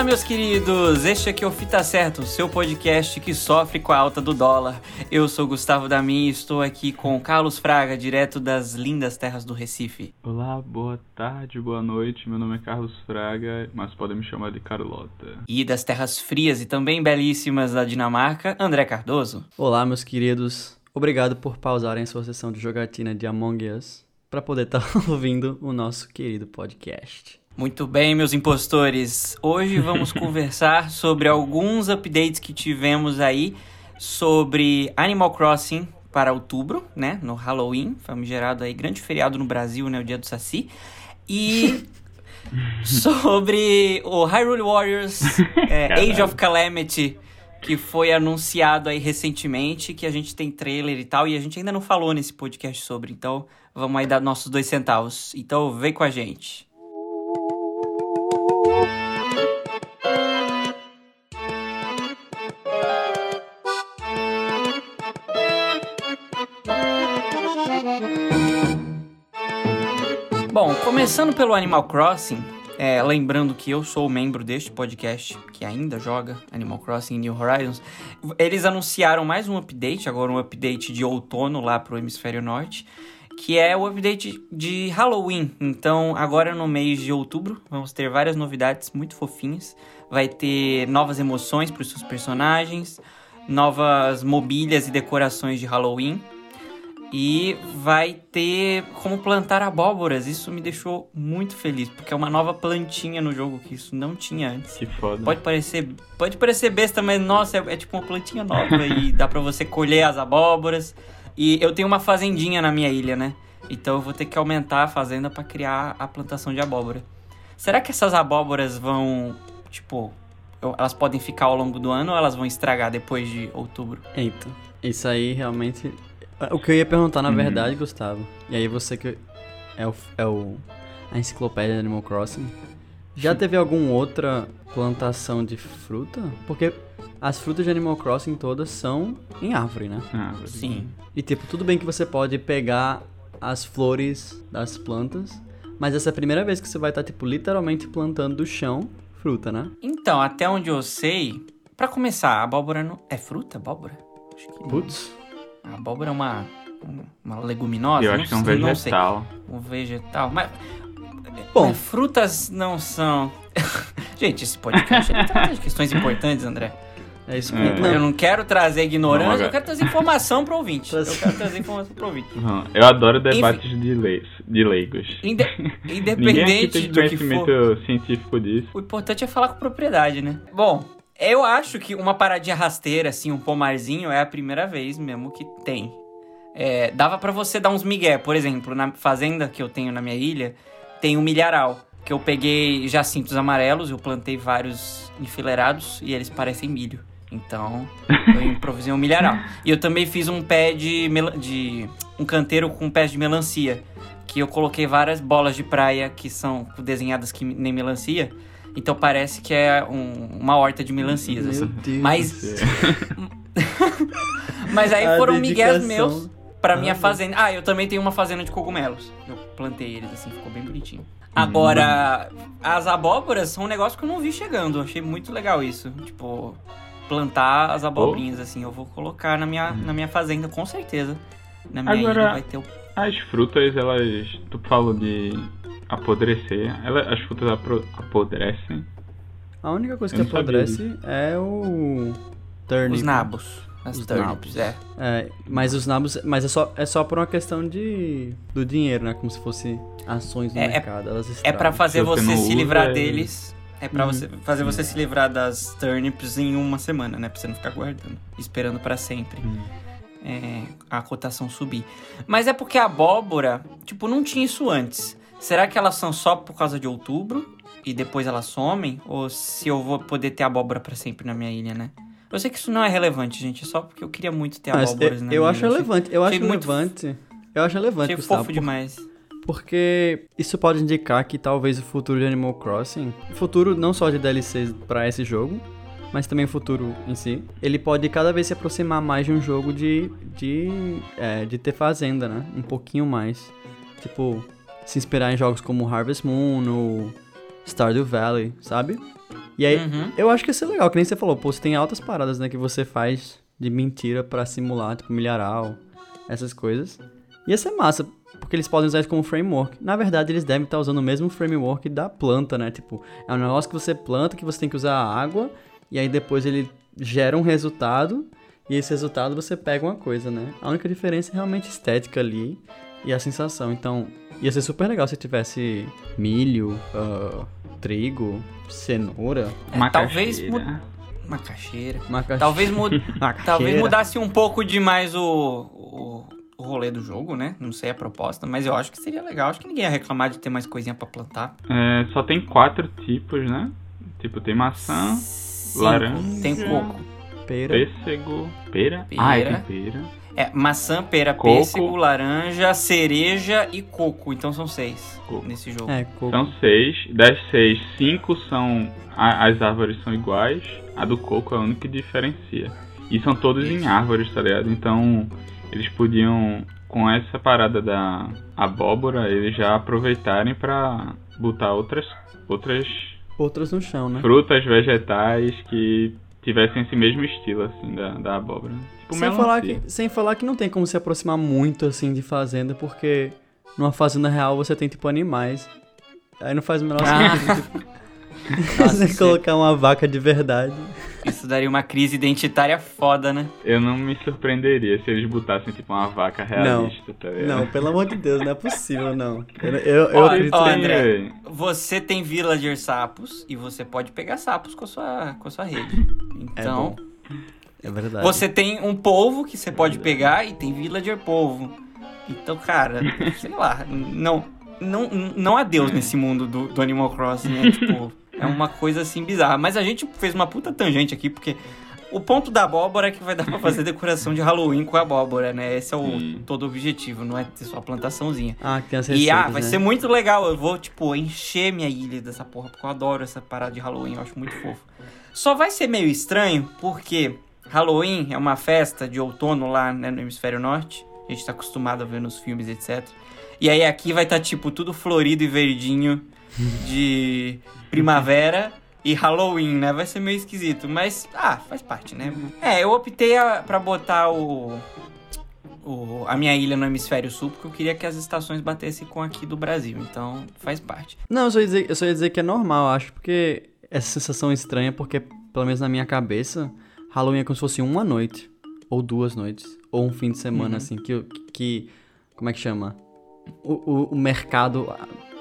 Fala, meus queridos! Este aqui é o Fita Certo, seu podcast que sofre com a alta do dólar. Eu sou Gustavo Damin e estou aqui com Carlos Fraga, direto das lindas terras do Recife. Olá, boa tarde, boa noite. Meu nome é Carlos Fraga, mas podem me chamar de Carlota. E das terras frias e também belíssimas da Dinamarca, André Cardoso. Olá, meus queridos. Obrigado por pausarem sua sessão de jogatina de Among Us para poder estar ouvindo o nosso querido podcast. Muito bem, meus impostores. Hoje vamos conversar sobre alguns updates que tivemos aí sobre Animal Crossing para outubro, né? No Halloween, famigerado aí, grande feriado no Brasil, né? O dia do Saci. E sobre o Hyrule Warriors é, Age of Calamity, que foi anunciado aí recentemente, que a gente tem trailer e tal, e a gente ainda não falou nesse podcast sobre, então vamos aí dar nossos dois centavos. Então vem com a gente. Bom, começando pelo Animal Crossing, é, lembrando que eu sou membro deste podcast, que ainda joga Animal Crossing New Horizons, eles anunciaram mais um update, agora um update de outono lá pro Hemisfério Norte, que é o update de Halloween. Então, agora no mês de outubro, vamos ter várias novidades muito fofinhas. Vai ter novas emoções para os seus personagens, novas mobílias e decorações de Halloween. E vai ter como plantar abóboras. Isso me deixou muito feliz, porque é uma nova plantinha no jogo que isso não tinha antes. Que foda. Pode parecer, pode parecer besta, mas nossa, é, é tipo uma plantinha nova e dá para você colher as abóboras. E eu tenho uma fazendinha na minha ilha, né? Então eu vou ter que aumentar a fazenda para criar a plantação de abóbora. Será que essas abóboras vão, tipo, elas podem ficar ao longo do ano ou elas vão estragar depois de outubro? Eita, isso aí realmente. O que eu ia perguntar, na verdade, Gustavo, e aí você que é o, é o a enciclopédia de Animal Crossing, já teve alguma outra plantação de fruta? Porque as frutas de Animal Crossing todas são em árvore, né? Ah, Sim. E tipo, tudo bem que você pode pegar as flores das plantas, mas essa é a primeira vez que você vai estar, tipo, literalmente plantando do chão fruta, né? Então, até onde eu sei, Pra começar, a abóbora não é fruta, abóbora? Acho que não. Putz. A abóbora é uma uma leguminosa, Eu não acho que é um não sei. vegetal. Um vegetal, mas Bom. mas frutas não são. Gente, esse podcast ele tem questões importantes, André. É isso É. Eu não quero trazer ignorância, Vamos eu quero trazer informação pro ouvinte. Eu quero trazer informação pro ouvinte. Uhum. Eu adoro debates de, leis, de leigos. Inde- Independente tem do que conhecimento for, científico disso. o importante é falar com propriedade, né? Bom, eu acho que uma paradinha rasteira, assim, um pomarzinho, é a primeira vez mesmo que tem. É, dava pra você dar uns migué, por exemplo, na fazenda que eu tenho na minha ilha, tem um milharal, que eu peguei jacintos amarelos, eu plantei vários enfileirados e eles parecem milho. Então, eu improvisei um milharal. E eu também fiz um pé de, de um canteiro com pés de melancia, que eu coloquei várias bolas de praia que são desenhadas que nem melancia. Então parece que é um- uma horta de melancias, Meu assim. Deus. Mas, mas aí A foram migués dedicação. meus pra minha fazenda. Ah, eu também tenho uma fazenda de cogumelos. Eu plantei eles assim, ficou bem bonitinho. Agora, as abóboras são um negócio que eu não vi chegando. Eu achei muito legal isso. Tipo, plantar as abobrinhas, assim. Eu vou colocar na minha, na minha fazenda, com certeza. Na minha Agora- ilha vai ter o. As frutas, elas. Tu falou de apodrecer. Ela, as frutas apodrecem. A única coisa Eu que apodrece é o turnip. Os nabos. As Os turnips, nabos. é. É, mas os nabos, mas é só, é só por uma questão de do dinheiro, né? Como se fosse ações no É- é- mercado, elas É estragam. pra fazer Se você se livrar é- deles. É pra Uhum. você fazer você se livrar das turnips em uma semana, né? Pra você não ficar guardando, esperando pra sempre. É, a cotação subir. Mas é porque a abóbora, tipo, não tinha isso antes. Será que elas são só por causa de outubro e depois elas somem? Ou se eu vou poder ter abóbora pra sempre na minha ilha, né? Eu sei que isso não é relevante, gente. É só porque eu queria muito ter abóboras eu, na eu acho relevante, eu acho relevante. Eu acho relevante, Achei fofo demais. porque isso pode indicar que talvez o futuro de Animal Crossing, o futuro não só de DLCs pra esse jogo, mas também o futuro em si, ele pode cada vez se aproximar mais de um jogo de de, é, de ter fazenda, né? Um pouquinho mais. Tipo, se inspirar em jogos como Harvest Moon ou Stardew Valley, sabe? E aí, Uhum. eu acho que isso é legal, que nem você falou, pô, você tem altas paradas, né, que você faz de mentira pra simular, tipo, milharal, essas coisas. Ia ser massa, porque eles podem usar isso como framework. Na verdade, eles devem estar usando o mesmo framework da planta, né? Tipo, é um negócio que você planta, que você tem que usar a água, e aí depois ele gera um resultado, e esse resultado você pega uma coisa, né? A única diferença é realmente estética ali e a sensação. Então, ia ser super legal se tivesse milho, ah, trigo, cenoura, É, talvez Macaxeira. mu- Macaxeira. macaxeira. Talvez, mu- Macaxeira. talvez mudasse um pouco demais o, o, o rolê do jogo, né? Não sei a proposta, mas eu acho que seria legal. Acho que ninguém ia reclamar de ter mais coisinha pra plantar. É, só tem quatro tipos, né? Tipo, tem maçã, Cinco. laranja. Tem coco. Pera. pêssego, pera. Pera. Ah, é, tem pera. É, maçã, pera, Coco. pêssego, laranja, cereja e coco. Então são seis Coco. nesse jogo. É, coco. São seis. Das seis, cinco são. a- as árvores são iguais. A do coco é a única que diferencia. E são todos em Isso. árvores, tá ligado? Então, eles podiam, com essa parada da abóbora, eles já aproveitarem pra botar outras, outras Outras no chão, né? frutas, vegetais que tivessem esse mesmo estilo, assim, da, da abóbora. Tipo Sem falar, que, sem falar que não tem como se aproximar muito assim de fazenda, porque numa fazenda real você tem tipo animais. Aí não faz o menor Ah. sentido. Tipo, Nossa, você isso- colocar uma vaca de verdade. Isso daria uma crise identitária foda, né? Eu não me surpreenderia se eles botassem, tipo, uma vaca realista, tá ligado? Não, pelo amor de Deus, não é possível, não. Eu, eu, eu Olha, acredito ó, André. Você tem villager sapos e você pode pegar sapos com a sua, com a sua rede. Então, É verdade. você tem um polvo que você pode pegar e tem villager polvo. Então, cara, sei lá, não, não, não há Deus nesse mundo do, do Animal Crossing, né? Tipo, é uma coisa assim bizarra. Mas a gente fez uma puta tangente aqui, porque o ponto da abóbora é que vai dar pra fazer decoração de Halloween com a abóbora, né? Esse é o Sim. todo o objetivo, não é ter só a plantaçãozinha. Ah, que tem as E receitas, ah, vai né? ser muito legal. Eu vou, tipo, encher minha ilha dessa porra, porque eu adoro essa parada de Halloween, eu acho muito fofo. Só vai ser meio estranho, porque Halloween é uma festa de outono lá né, no hemisfério norte. A gente tá acostumado a ver nos filmes, etc. E aí aqui vai estar, tá, tipo, tudo florido e verdinho de primavera e Halloween, né? Vai ser meio esquisito, mas, ah, faz parte, né? É, eu optei a, pra botar o, o- a minha ilha no hemisfério sul, porque eu queria que as estações batessem com aqui do Brasil, então faz parte. Não, eu só, ia dizer, eu só ia dizer que é normal, acho, porque essa sensação estranha, porque, pelo menos na minha cabeça, Halloween é como se fosse uma noite, ou duas noites, ou um fim de semana, Uhum. assim, que, que. Como é que chama? O, o, o mercado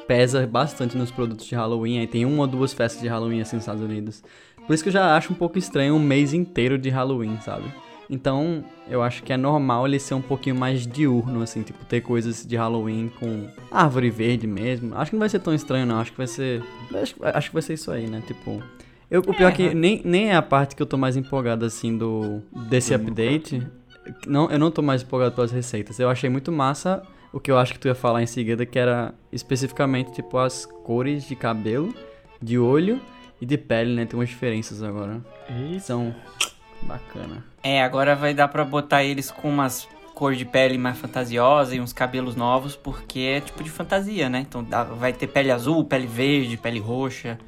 pesa bastante nos produtos de Halloween, aí tem uma ou duas festas de Halloween assim nos Estados Unidos. Por isso que eu já acho um pouco estranho um mês inteiro de Halloween, sabe? Então, eu acho que é normal ele ser um pouquinho mais diurno, assim, tipo, ter coisas de Halloween com árvore verde mesmo. Acho que não vai ser tão estranho, não. Acho que vai ser. Acho, acho que vai ser isso aí, né? Tipo. Eu, o pior é que nem, nem é a parte que eu tô mais empolgado, assim, do desse update. Não, eu não tô mais empolgado pelas receitas. Eu achei muito massa o que eu acho que tu ia falar em seguida, que era especificamente, tipo, as cores de cabelo, de olho e de pele, né? Tem umas diferenças agora. Eita. São bacana. É, agora vai dar pra botar eles com umas cor de pele mais fantasiosa e uns cabelos novos, porque é tipo de fantasia, né? Então dá- vai ter pele azul, pele verde, pele roxa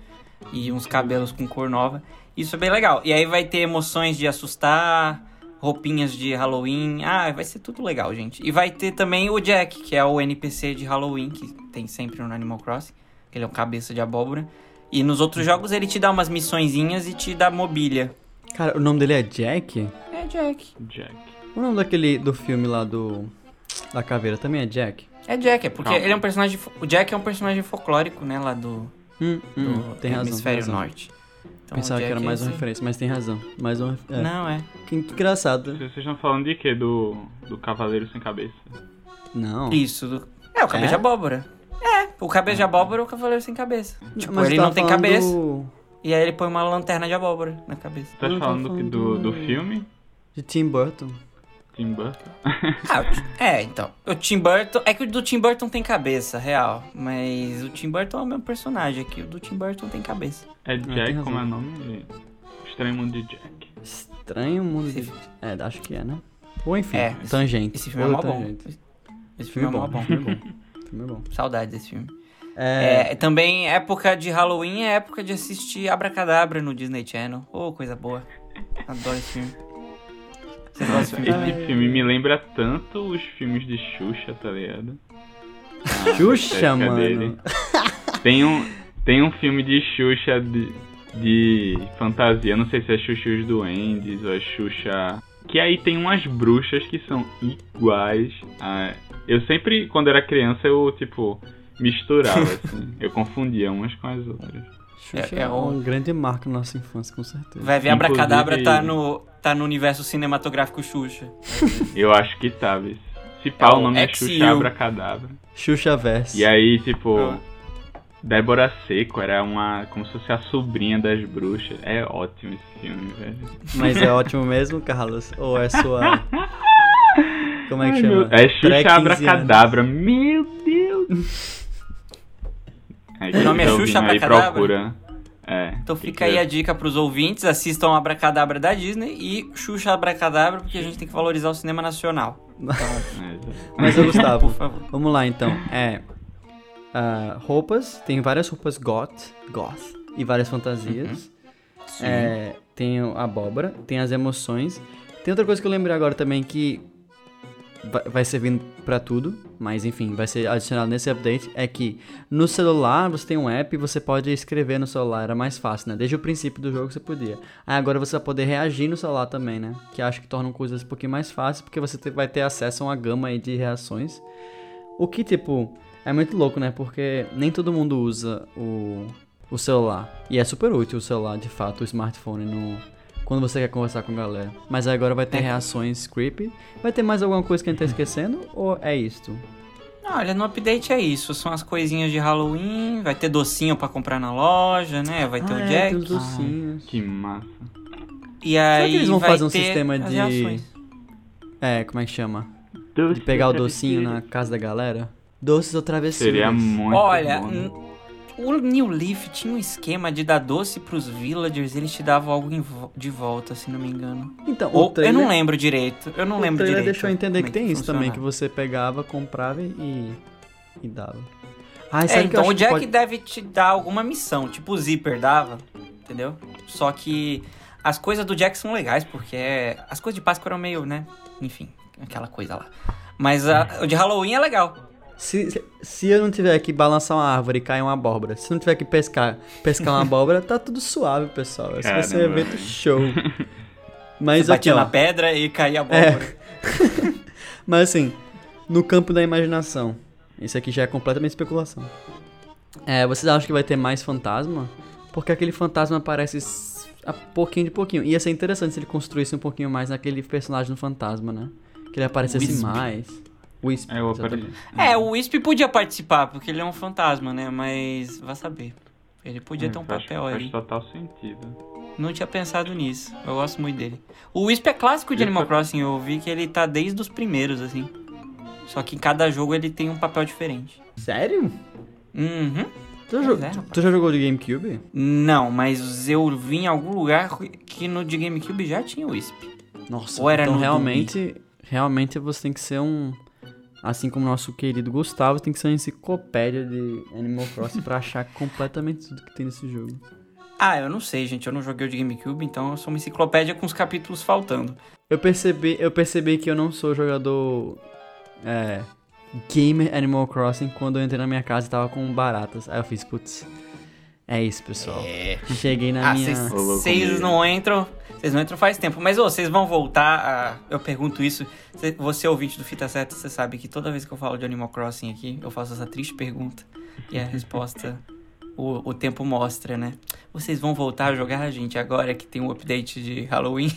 e uns cabelos com cor nova. Isso é bem legal. E aí vai ter emoções de assustar, roupinhas de Halloween. Ah, vai ser tudo legal, gente. E vai ter também o Jack, que é o NPC de Halloween, que tem sempre no Animal Crossing. que Ele é um cabeça de abóbora. E nos outros jogos ele te dá umas missõezinhas e te dá mobília. Cara, o nome dele é Jack? É Jack. Jack. O nome daquele do filme lá do. Da caveira também é Jack? É Jack, é porque Calma. ele é um personagem. O Jack é um personagem folclórico, né? Lá do, Hum, do hum, tem razão. tem hemisfério razão. Então, Pensava que Jack era é mais uma esse- referência, mas tem razão. Mais uma. É. Não, é. Que, que engraçado. Vocês estão falando de quê? Do, do Cavaleiro Sem Cabeça? Não. Isso. do- É, o cabeça É? de abóbora. É, o cabeça de abóbora é o cavaleiro sem cabeça. Tipo, Mas ele tu não tem falando cabeça. do- E aí ele põe uma lanterna de abóbora na cabeça. Tá Eu tô falando do, do falando- filme? De Tim Burton. Tim Burton? Ah, é, então. O Tim Burton. É que o do Tim Burton tem cabeça, real. Mas o Tim Burton é o mesmo personagem aqui. O do Tim Burton tem cabeça. É Jack, como é o nome? Estranho Mundo de Jack. Estranho mundo de... Esse- É, acho que é, né? Bom, enfim. É, tangente. Esse filme é mó bom. Esse filme é mó bom. Filme bom. Filme bom. Saudade desse filme. É, também época de Halloween é época de assistir Abracadabra no Disney Channel. Oh, coisa boa. Adoro esse filme. Esse filme me lembra tanto os filmes de Xuxa, tá ligado? Xuxa, estética mano. dele. Tem um, tem um filme de Xuxa de, de fantasia, não sei se é Xuxa e os Duendes ou é Xuxa. Que aí tem umas bruxas que são iguais. A... Eu sempre, quando era criança, eu, tipo, misturava, assim. Eu confundia umas com as outras. Xuxa É- é, é um um- grande marco na nossa infância, com certeza. Vai ver Abracadabra Inclusive- tá no, tá no universo cinematográfico Xuxa. Eu acho que tá, viu? Se pá, É o nome é XU. Xuxa Abracadabra. Xuxa Verse. E aí, tipo, Ah. Débora Seco era uma. como se fosse a sobrinha das bruxas. É ótimo esse filme, velho. Mas é ótimo mesmo, Carlos? Ou é sua. Como é que Ai, chama? meu- É Xuxa Pré-15 Abracadabra. Meu Deus! O nome é Xuxa Abracadabra? procura. É. Então fica aí a dica pros ouvintes, assistam Abracadabra da Disney e Xuxa Abracadabra, porque a gente tem que valorizar o cinema nacional. É, exato. Mas, Gustavo, Por favor. vamos lá então. É. ah, roupas, tem várias roupas goth, goth e várias fantasias. Sim. É, tem a abóbora, tem as emoções. Tem outra coisa que eu lembrei agora também que vai, vai servindo pra tudo, mas enfim, vai ser adicionado nesse update, é que no celular você tem um app e você pode escrever no celular, era mais fácil, né? Desde o princípio do jogo você podia. Aí agora você vai poder reagir no celular também, né? Que acho que tornam coisas um pouquinho mais fáceis, porque você vai ter acesso a uma gama aí de reações. O que, tipo, é muito louco, né? Porque nem todo mundo usa o, o celular. E é super útil o celular, de fato, o smartphone, no, quando você quer conversar com a galera. Mas agora vai ter É. reações creepy. Vai ter mais alguma coisa que a gente tá esquecendo? Ou é isto? Não, olha, no update é isso. São as coisinhas de Halloween, vai ter docinho pra comprar na loja, né? Vai ter ah, o é, Jack. tem os docinhos. Que massa. E aí que eles vão fazer um sistema de- reações. É, como é que chama? De pegar o docinho na casa da galera? Doces ou travessuras? Seria muito Olha, bom. né? O New Leaf tinha um esquema de dar doce pros villagers, eles te davam algo vo- de volta, se não me engano. Então, Ou, trailer, eu não lembro direito, eu não o lembro direito. deixou eu entender como que é tem isso também, que você pegava, comprava e, e dava. Ah, É, que então o que Jack pode- deve te dar alguma missão, tipo o Zipper dava, entendeu? Só que as coisas do Jack são legais, porque é- as coisas de Páscoa eram meio, né? Enfim, aquela coisa lá. Mas a- o de Halloween é legal. Se, se- eu não tiver que balançar uma árvore e cair uma abóbora, se eu não tiver que pescar, pescar uma abóbora, tá tudo suave, pessoal. Esse vai ser um Caramba, evento show. Mas Você aqui, ó, na pedra e caía a É. abóbora. mas assim, no campo da imaginação, isso aqui já é completamente especulação. É, vocês acham que vai ter mais fantasma? Porque aquele fantasma aparece a pouquinho de pouquinho. Ia ser interessante se ele construísse um pouquinho mais naquele personagem do fantasma, né? Que ele aparecesse mais. Wisp. É, eu exatamente. apareci. É, o Wisp podia participar, porque ele é um fantasma, né? Mas vai saber. Ele podia ter um É, faz- papel faz ali. total sentido. Não tinha pensado nisso. Eu gosto muito dele. O Wisp é clássico de Isso Animal é- Crossing. Eu vi que ele tá desde os primeiros, assim. Só que em cada jogo ele tem um papel diferente. Sério? Uhum. Tu jo- é, tu- já jogou de GameCube? Não, mas eu vi em algum lugar que no de GameCube já tinha o Wisp. Nossa, Ou era então realmente, realmente você tem que ser um. Assim como nosso querido Gustavo, tem que ser uma enciclopédia de Animal Crossing pra achar completamente tudo que tem nesse jogo. Ah, eu não sei, gente. Eu não joguei o de GameCube, então eu sou uma enciclopédia com os capítulos faltando. Eu percebi, eu percebi que eu não sou jogador é, gamer Animal Crossing quando eu entrei na minha casa e tava com baratas. Aí eu fiz, putz, é isso, pessoal. É. Cheguei na Ah, minha. vocês não entram. Vocês não entram faz tempo. Mas, vocês vão voltar a. Eu pergunto isso. Cê- Você, ouvinte do Fita Certa, você sabe que toda vez que eu falo de Animal Crossing aqui, eu faço essa triste pergunta. E a resposta. O, o tempo mostra, né? Vocês vão voltar a jogar, gente, agora que tem um update de Halloween?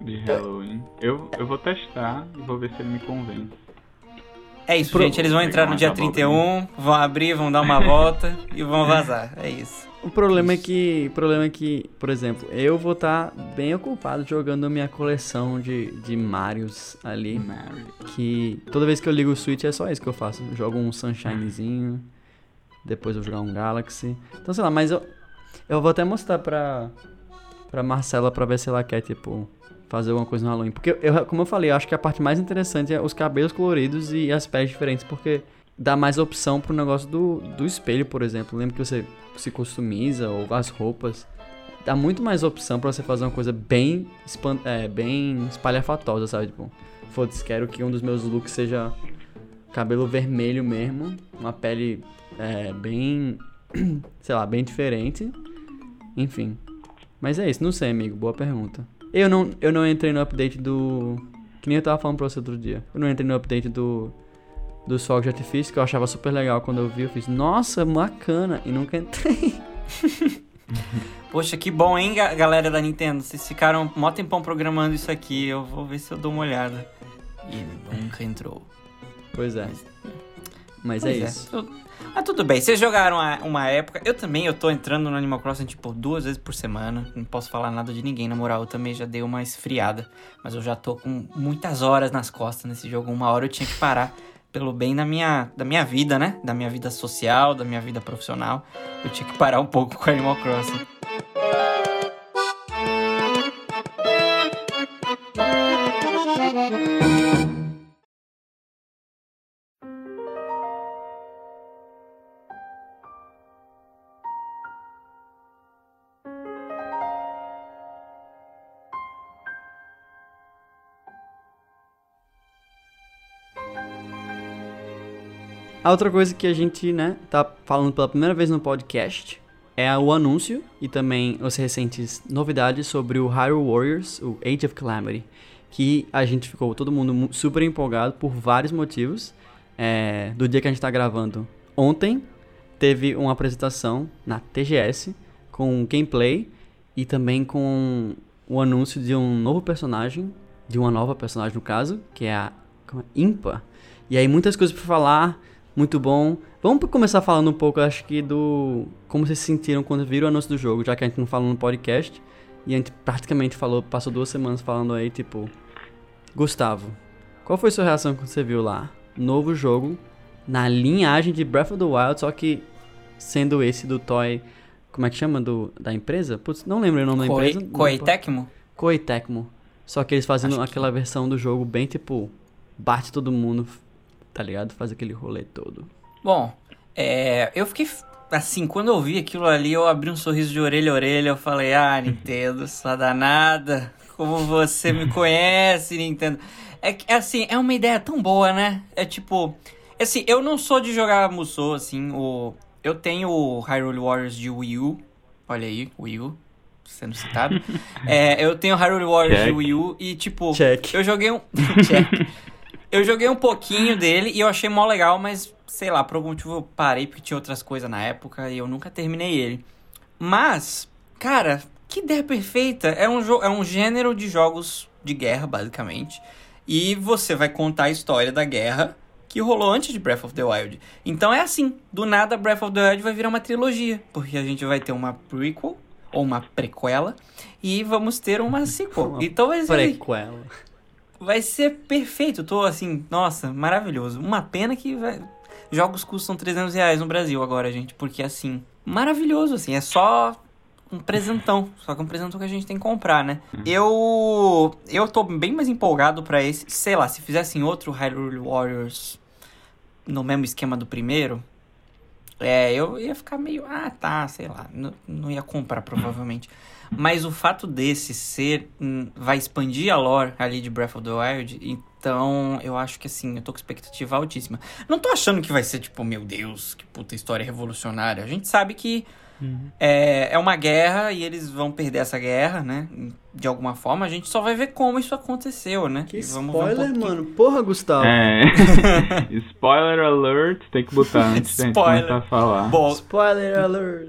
De Halloween. Eu, eu vou testar e vou ver se ele me convence. É isso, Pro- gente. Eles vão entrar no dia Pegar uma 31, vão abrir, vão dar uma volta e vão vazar. É isso. O problema é que, o problema é que, por exemplo, eu vou estar bem ocupado jogando minha coleção de, de Marios ali. Mary. Que toda vez que eu ligo o Switch é só isso que eu faço. Eu jogo um Sunshinezinho, depois eu vou jogar um Galaxy. Então, sei lá, mas eu, eu vou até mostrar pra, pra Marcela pra ver se ela quer, tipo, fazer alguma coisa no Halloween. Porque, eu, como eu falei, eu acho que a parte mais interessante é os cabelos coloridos e as peles diferentes, porque dá mais opção pro negócio do, do espelho, por exemplo. Lembra que você se customiza ou as roupas. Dá muito mais opção pra você fazer uma coisa bem, é, bem espalhafatosa, sabe? Tipo, foda-se, quero que um dos meus looks seja cabelo vermelho mesmo, uma pele é, bem, sei lá, bem diferente. Enfim. Mas é isso, não sei, amigo, boa pergunta. Eu não, eu não entrei no update do. Que nem eu tava falando pra você outro dia. Eu não entrei no update do. Do Sol de Artifício, que eu achava super legal quando eu vi. Eu fiz, nossa, bacana. E nunca entrei. Poxa, que bom, hein, ga- galera da Nintendo? Vocês ficaram mó tempão programando isso aqui. Eu vou ver se eu dou uma olhada. E nunca entrou. Pois é. Mas é Pois isso. Tu- Mas tudo bem, vocês jogaram uma, uma época. Eu também, eu tô entrando no Animal Crossing tipo duas vezes por semana. Não posso falar nada de ninguém, na moral. Eu também já dei uma esfriada. Mas eu já tô com muitas horas nas costas nesse jogo. Uma hora eu tinha que parar pelo bem da minha, da minha vida, né? Da minha vida social, da minha vida profissional. Eu tinha que parar um pouco com Animal Crossing. A outra coisa que a gente, né, tá falando pela primeira vez no podcast é o anúncio e também as recentes novidades sobre o Hyrule Warriors, o Age of Calamity, que a gente ficou todo mundo mu- super empolgado por vários motivos. É, do dia que a gente tá gravando ontem, teve uma apresentação na TGS com gameplay e também com o anúncio de um novo personagem, de uma nova personagem no caso, que é a é? Impa. E aí muitas coisas pra falar, muito bom. Vamos começar falando um pouco, acho que do como vocês se sentiram quando viram o anúncio do jogo, já que a gente não falou no podcast e a gente praticamente falou, passou duas semanas falando aí, tipo, Gustavo, qual foi a sua reação quando você viu lá? Novo jogo na linhagem de Breath of the Wild, só que sendo esse do Toy, como é que chama do da empresa? Putz, não lembro o nome da Koei, empresa. Koei Tecmo? Koei Tecmo. Só que eles fazendo Acho que- aquela versão do jogo bem tipo bate todo mundo, tá ligado? Faz aquele rolê todo. Bom, é, eu fiquei assim, quando eu vi aquilo ali, eu abri um sorriso de orelha a orelha, eu falei, ah, Nintendo, sua danada, como você me conhece, Nintendo. É que, assim, é uma ideia tão boa, né? É tipo, assim, eu não sou de jogar Musou, assim, o... Eu tenho o Hyrule Warriors de Wii U, olha aí, Wii U, sendo citado. É, eu tenho Hyrule Warriors de Check. Wii U e, tipo, Check. eu joguei um... Check. Eu joguei um pouquinho dele e eu achei mó legal, mas sei lá, por algum motivo eu parei porque tinha outras coisas na época e eu nunca terminei ele. Mas, cara, que ideia perfeita! É um, é um gênero de jogos de guerra, basicamente. E você vai contar a história da guerra que rolou antes de Breath of the Wild. Então é assim, do nada Breath of the Wild vai virar uma trilogia, porque a gente vai ter uma prequel ou uma prequela e vamos ter uma sequel. Uma então vai ser Prequela. Vai ser perfeito, tô assim, nossa, maravilhoso. Uma pena que vai- jogos custam 300 reais no Brasil agora, gente, porque assim, maravilhoso, assim, é só um presentão, só que um presentão que a gente tem que comprar, né? Eu eu tô bem mais empolgado pra esse, sei lá, se fizessem outro Hyrule Warriors no mesmo esquema do primeiro, é, eu ia ficar meio, ah, tá, sei lá, não, não ia comprar provavelmente. Mas o fato desse ser, hum, vai expandir a lore ali de Breath of the Wild, então eu acho que assim, eu tô com expectativa altíssima. Não tô achando que vai ser tipo, meu Deus, que puta história revolucionária. A gente sabe que é, é uma guerra e eles vão perder essa guerra, né? De alguma forma, a gente só vai ver como isso aconteceu, né? Que E vamos ver um spoiler, pouquinho- mano. Porra, Gustavo. É. Spoiler alert, tem que botar antes da gente Spoiler. começar a falar. Bom, Spoiler alert.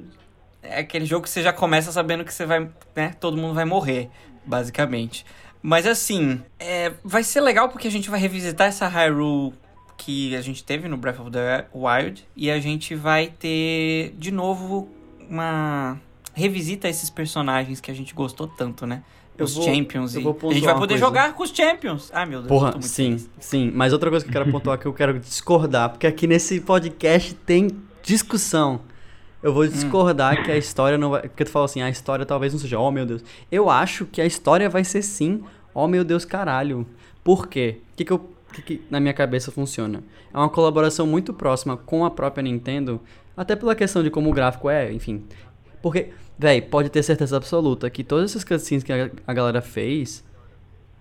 É aquele jogo que você já começa sabendo que você vai, né? Todo mundo vai morrer, basicamente. Mas assim, é, vai ser legal porque a gente vai revisitar essa Hyrule que a gente teve no Breath of the Wild e a gente vai ter de novo uma revisita a esses personagens que a gente gostou tanto, né? Eu Os vou- Champions eu e a gente vai poder coisa. jogar com os Champions. Ai, meu Deus. eu Porra, sim, feliz. sim. Mas outra coisa que eu quero pontuar que eu quero discordar, porque aqui nesse podcast tem discussão. Eu Hum. vou discordar que a história não vai. Porque tu falou assim, a história talvez não seja, oh meu Deus. Eu acho que a história vai ser sim, oh meu Deus, caralho. Por quê? O que, que eu que, que na minha cabeça funciona. É uma colaboração muito próxima com a própria Nintendo, até pela questão de como o gráfico é, enfim. Porque, véi, pode ter certeza absoluta que todas essas cutscenes que a, a galera fez,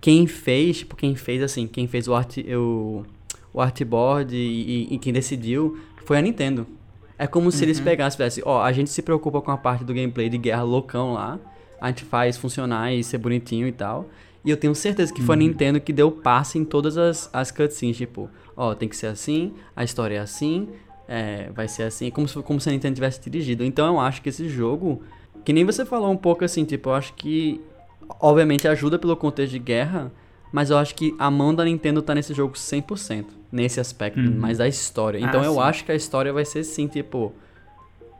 quem fez, tipo, quem fez assim, quem fez o, art, o, o artboard e, e, e quem decidiu foi a Nintendo. É como se eles Uhum. pegassem e fizessem, ó, a gente se preocupa com a parte do gameplay de guerra loucão lá, a gente faz funcionar e ser bonitinho e tal. E eu tenho certeza que foi a Nintendo que deu passe em todas as, as cutscenes, tipo, ó, tem que ser assim, a história é assim, é, vai ser assim, como se, como se a Nintendo tivesse dirigido. Então eu acho que esse jogo, que nem você falou um pouco assim, tipo, eu acho que, obviamente, ajuda pelo contexto de guerra, mas eu acho que a mão da Nintendo tá nesse jogo 100%, nesse aspecto, mais da história. Então Ah, eu sim. acho que a história vai ser sim, tipo.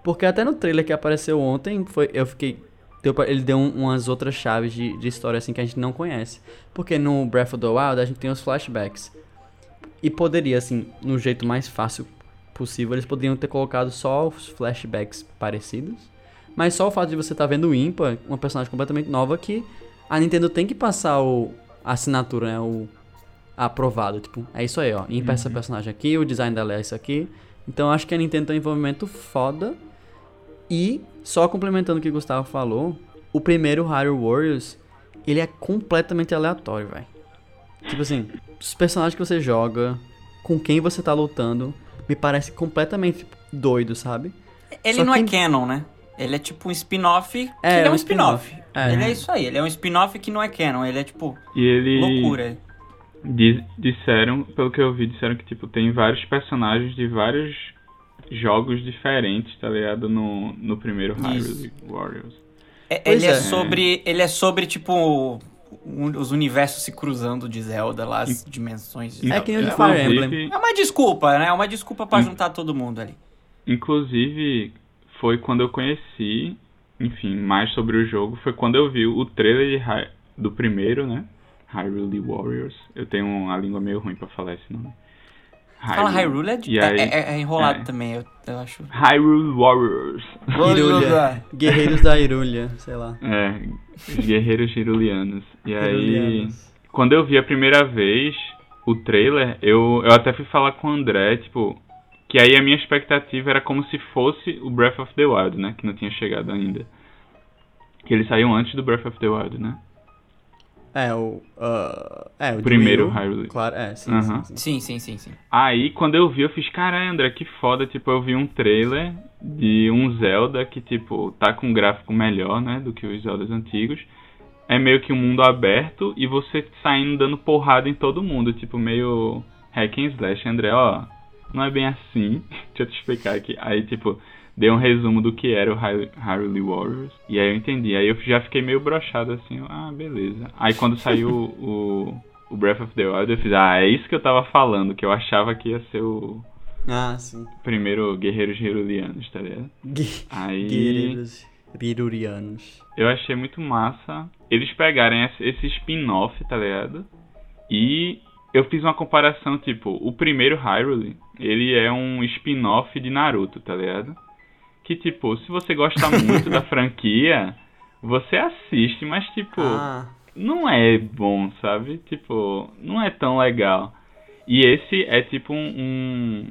Porque até no trailer que apareceu ontem, foi, eu fiquei. deu pra- ele deu um- umas outras chaves de, de história assim que a gente não conhece. Porque no Breath of the Wild a gente tem os flashbacks. E poderia, assim, no jeito mais fácil possível, eles poderiam ter colocado só os flashbacks parecidos. Mas só o fato de você estar vendo o Impa, uma personagem completamente nova que a Nintendo tem que passar o, a assinatura, né? O aprovado. Tipo, é isso aí, ó. Impa é essa personagem aqui, o design dela é isso aqui. Então eu acho que a Nintendo tem um envolvimento foda. E, só complementando o que o Gustavo falou, o primeiro Hyrule Warriors, ele é completamente aleatório, velho. Tipo assim, os personagens que você joga, com quem você tá lutando, me parece completamente doido, sabe? Ele Só não que- é canon, né? Ele é tipo um spin-off. que É, ele é é um um spin-off. spin-off. É. Ele é isso aí. Ele é um spin-off que não é canon. Ele é tipo E ele. loucura. Diz- disseram, pelo que eu vi, disseram que tipo tem vários personagens de vários jogos diferentes, tá ligado? No, no primeiro. Hyrule Warriors. É- ele é. é. sobre. Ele é sobre, tipo. um- os universos se cruzando de Zelda lá, as dimensões de É Zelda. que nem o Fire Emblem. É uma desculpa, né? É uma desculpa pra Hum. juntar todo mundo ali. Inclusive, foi quando eu conheci, enfim, mais sobre o jogo, foi quando eu vi o trailer de do primeiro, né? Hyrule Warriors. Eu tenho uma língua meio ruim pra falar esse nome. Fala Hyrule é, de- é, aí- é- é enrolado é. também, eu, eu acho. Hyrule Warriors. Irulha. Guerreiros da Irulha, sei lá. É, os guerreiros hirulianos. E aí, Irulianos. quando eu vi a primeira vez o trailer, eu, eu até fui falar com o André, tipo, que aí a minha expectativa era como se fosse o Breath of the Wild, né? Que não tinha chegado ainda. Que eles saíam antes do Breath of the Wild, né? É, o. ah, é, o Primeiro Wii U, Hyrule. Claro, é, sim, Aham. sim, sim. Sim, sim, sim, sim. Aí, quando eu vi, eu fiz, caralho, André, que foda. Tipo, eu vi um trailer de um Zelda que, tipo, tá com um gráfico melhor, né, do que os Zeldas antigos. É meio que um mundo aberto e você saindo dando porrada em todo mundo. Tipo, meio hack and slash. André, ó, não é bem assim. Deixa eu te explicar aqui. Aí, tipo, dei um resumo do que era o Hyrule Warriors. E aí eu entendi. Aí eu já fiquei meio brochado assim. Ah, beleza. Aí quando saiu o, o Breath of the Wild, eu fiz, ah, é isso que eu tava falando. Que eu achava que ia ser o Ah, sim. primeiro Guerreiros Hirulianos, tá ligado? Aí Guerreiros Irurianos. eu achei muito massa eles pegarem esse, esse spin-off, tá ligado? E eu fiz uma comparação, tipo, o primeiro Hyrule, ele é um spin-off de Naruto, tá ligado? Que, tipo, se você gosta muito da franquia, você assiste, mas, tipo, Ah, não é bom, sabe? Tipo, não é tão legal. E esse é tipo um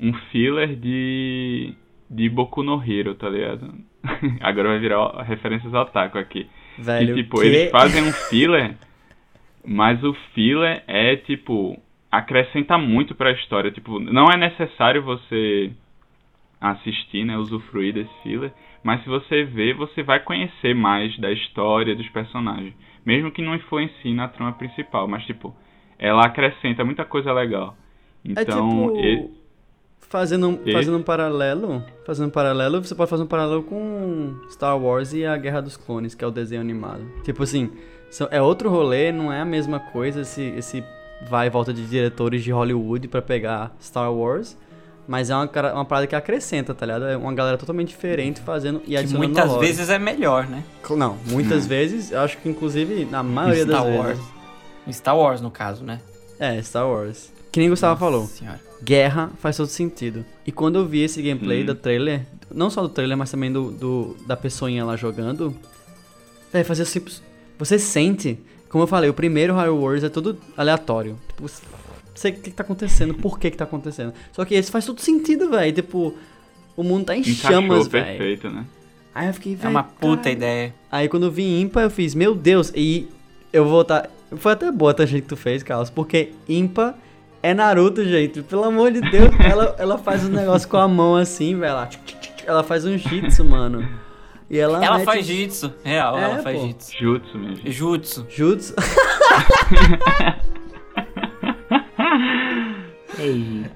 um, filler de de Boku no Hero, tá ligado? Agora vai virar referências ao otaku aqui. velho. e tipo, que- eles fazem um filler, mas o filler é tipo acrescenta muito pra história, tipo, não é necessário você assistir, né, usufruir desse filler, mas se você ver, você vai conhecer mais da história dos personagens, mesmo que não influencie na trama principal, mas tipo, ela acrescenta muita coisa legal. É Então, tipo. e- Fazendo, e- fazendo um paralelo. Fazendo um paralelo, você pode fazer um paralelo com Star Wars e a Guerra dos Clones, que é o desenho animado. Tipo assim, é outro rolê, não é a mesma coisa esse, esse vai e volta de diretores de Hollywood pra pegar Star Wars. Mas é uma, uma parada que acrescenta, tá ligado? É uma galera totalmente diferente fazendo e Que adicionando muitas lore. vezes é melhor, né? Não, muitas vezes, eu acho que inclusive na maioria das Star vezes. Wars. Em Star Wars, no caso, né? É, Star Wars. Que nem o Gustavo falou. Senhora. guerra faz todo sentido. E quando eu vi esse gameplay Hum. do trailer, não só do trailer, mas também do, do- da pessoinha lá jogando, véi, fazia assim, você sente Como eu falei, o primeiro Hyrule Wars é tudo aleatório. Tipo, sei o que, que tá acontecendo, por que que tá acontecendo. Só que esse faz todo sentido, velho. Tipo, o mundo tá em Encaixou chamas, velho. perfeito, né? Aí eu fiquei, É velho. uma puta caralho. ideia. Aí quando eu vi Impa, eu fiz, meu Deus, e eu vou voltar. Foi até boa a gente que tu fez, Carlos, porque Impa é Naruto, gente. Pelo amor de Deus, ela, ela faz um negócio com a mão assim, velho. Ela, ela faz um jitsu, mano. E ela, Ela mete faz jitsu, real, É, ela faz pô. jitsu. Jutsu, gente. Jutsu. Jutsu. É isso.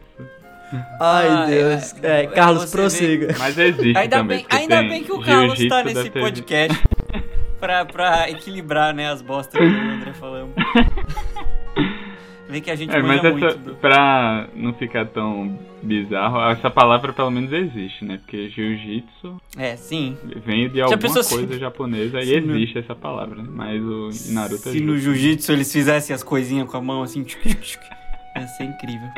Ai, Ai, Deus. ai, É, Carlos, prossiga. Mas existe Ainda também. bem, ainda bem que o Carlos tá nesse podcast pra, pra equilibrar, né, as bostas que o André falamos. Vê que a gente É, mas essa, muito do... pra não ficar tão bizarro, essa palavra pelo menos existe, né? Porque jiu-jitsu É, sim. vem de alguma pensou se- coisa japonesa e no- existe essa palavra, né? Mas o Naruto é Se no jutsu. jiu-jitsu eles fizessem as coisinhas com a mão assim, tchuc, tchuc, ia ser incrível.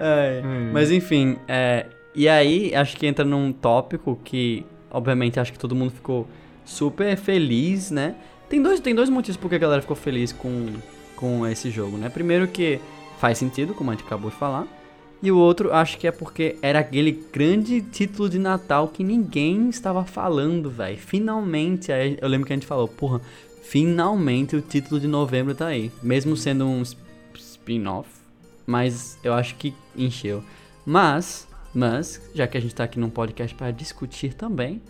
É, Hum. Mas enfim, é, e aí acho que entra num tópico que, obviamente, acho que todo mundo ficou super feliz, né? Tem dois, tem dois motivos porque a galera ficou feliz com, com esse jogo, né? Primeiro que faz sentido, como a gente acabou de falar. E o outro, acho que é porque era aquele grande título de Natal que ninguém estava falando, velho. Finalmente, aí eu lembro que a gente falou, porra, finalmente o título de novembro tá aí. Mesmo sendo um sp- spin-off, mas eu acho que encheu. Mas, mas, já que a gente tá aqui num podcast para discutir também,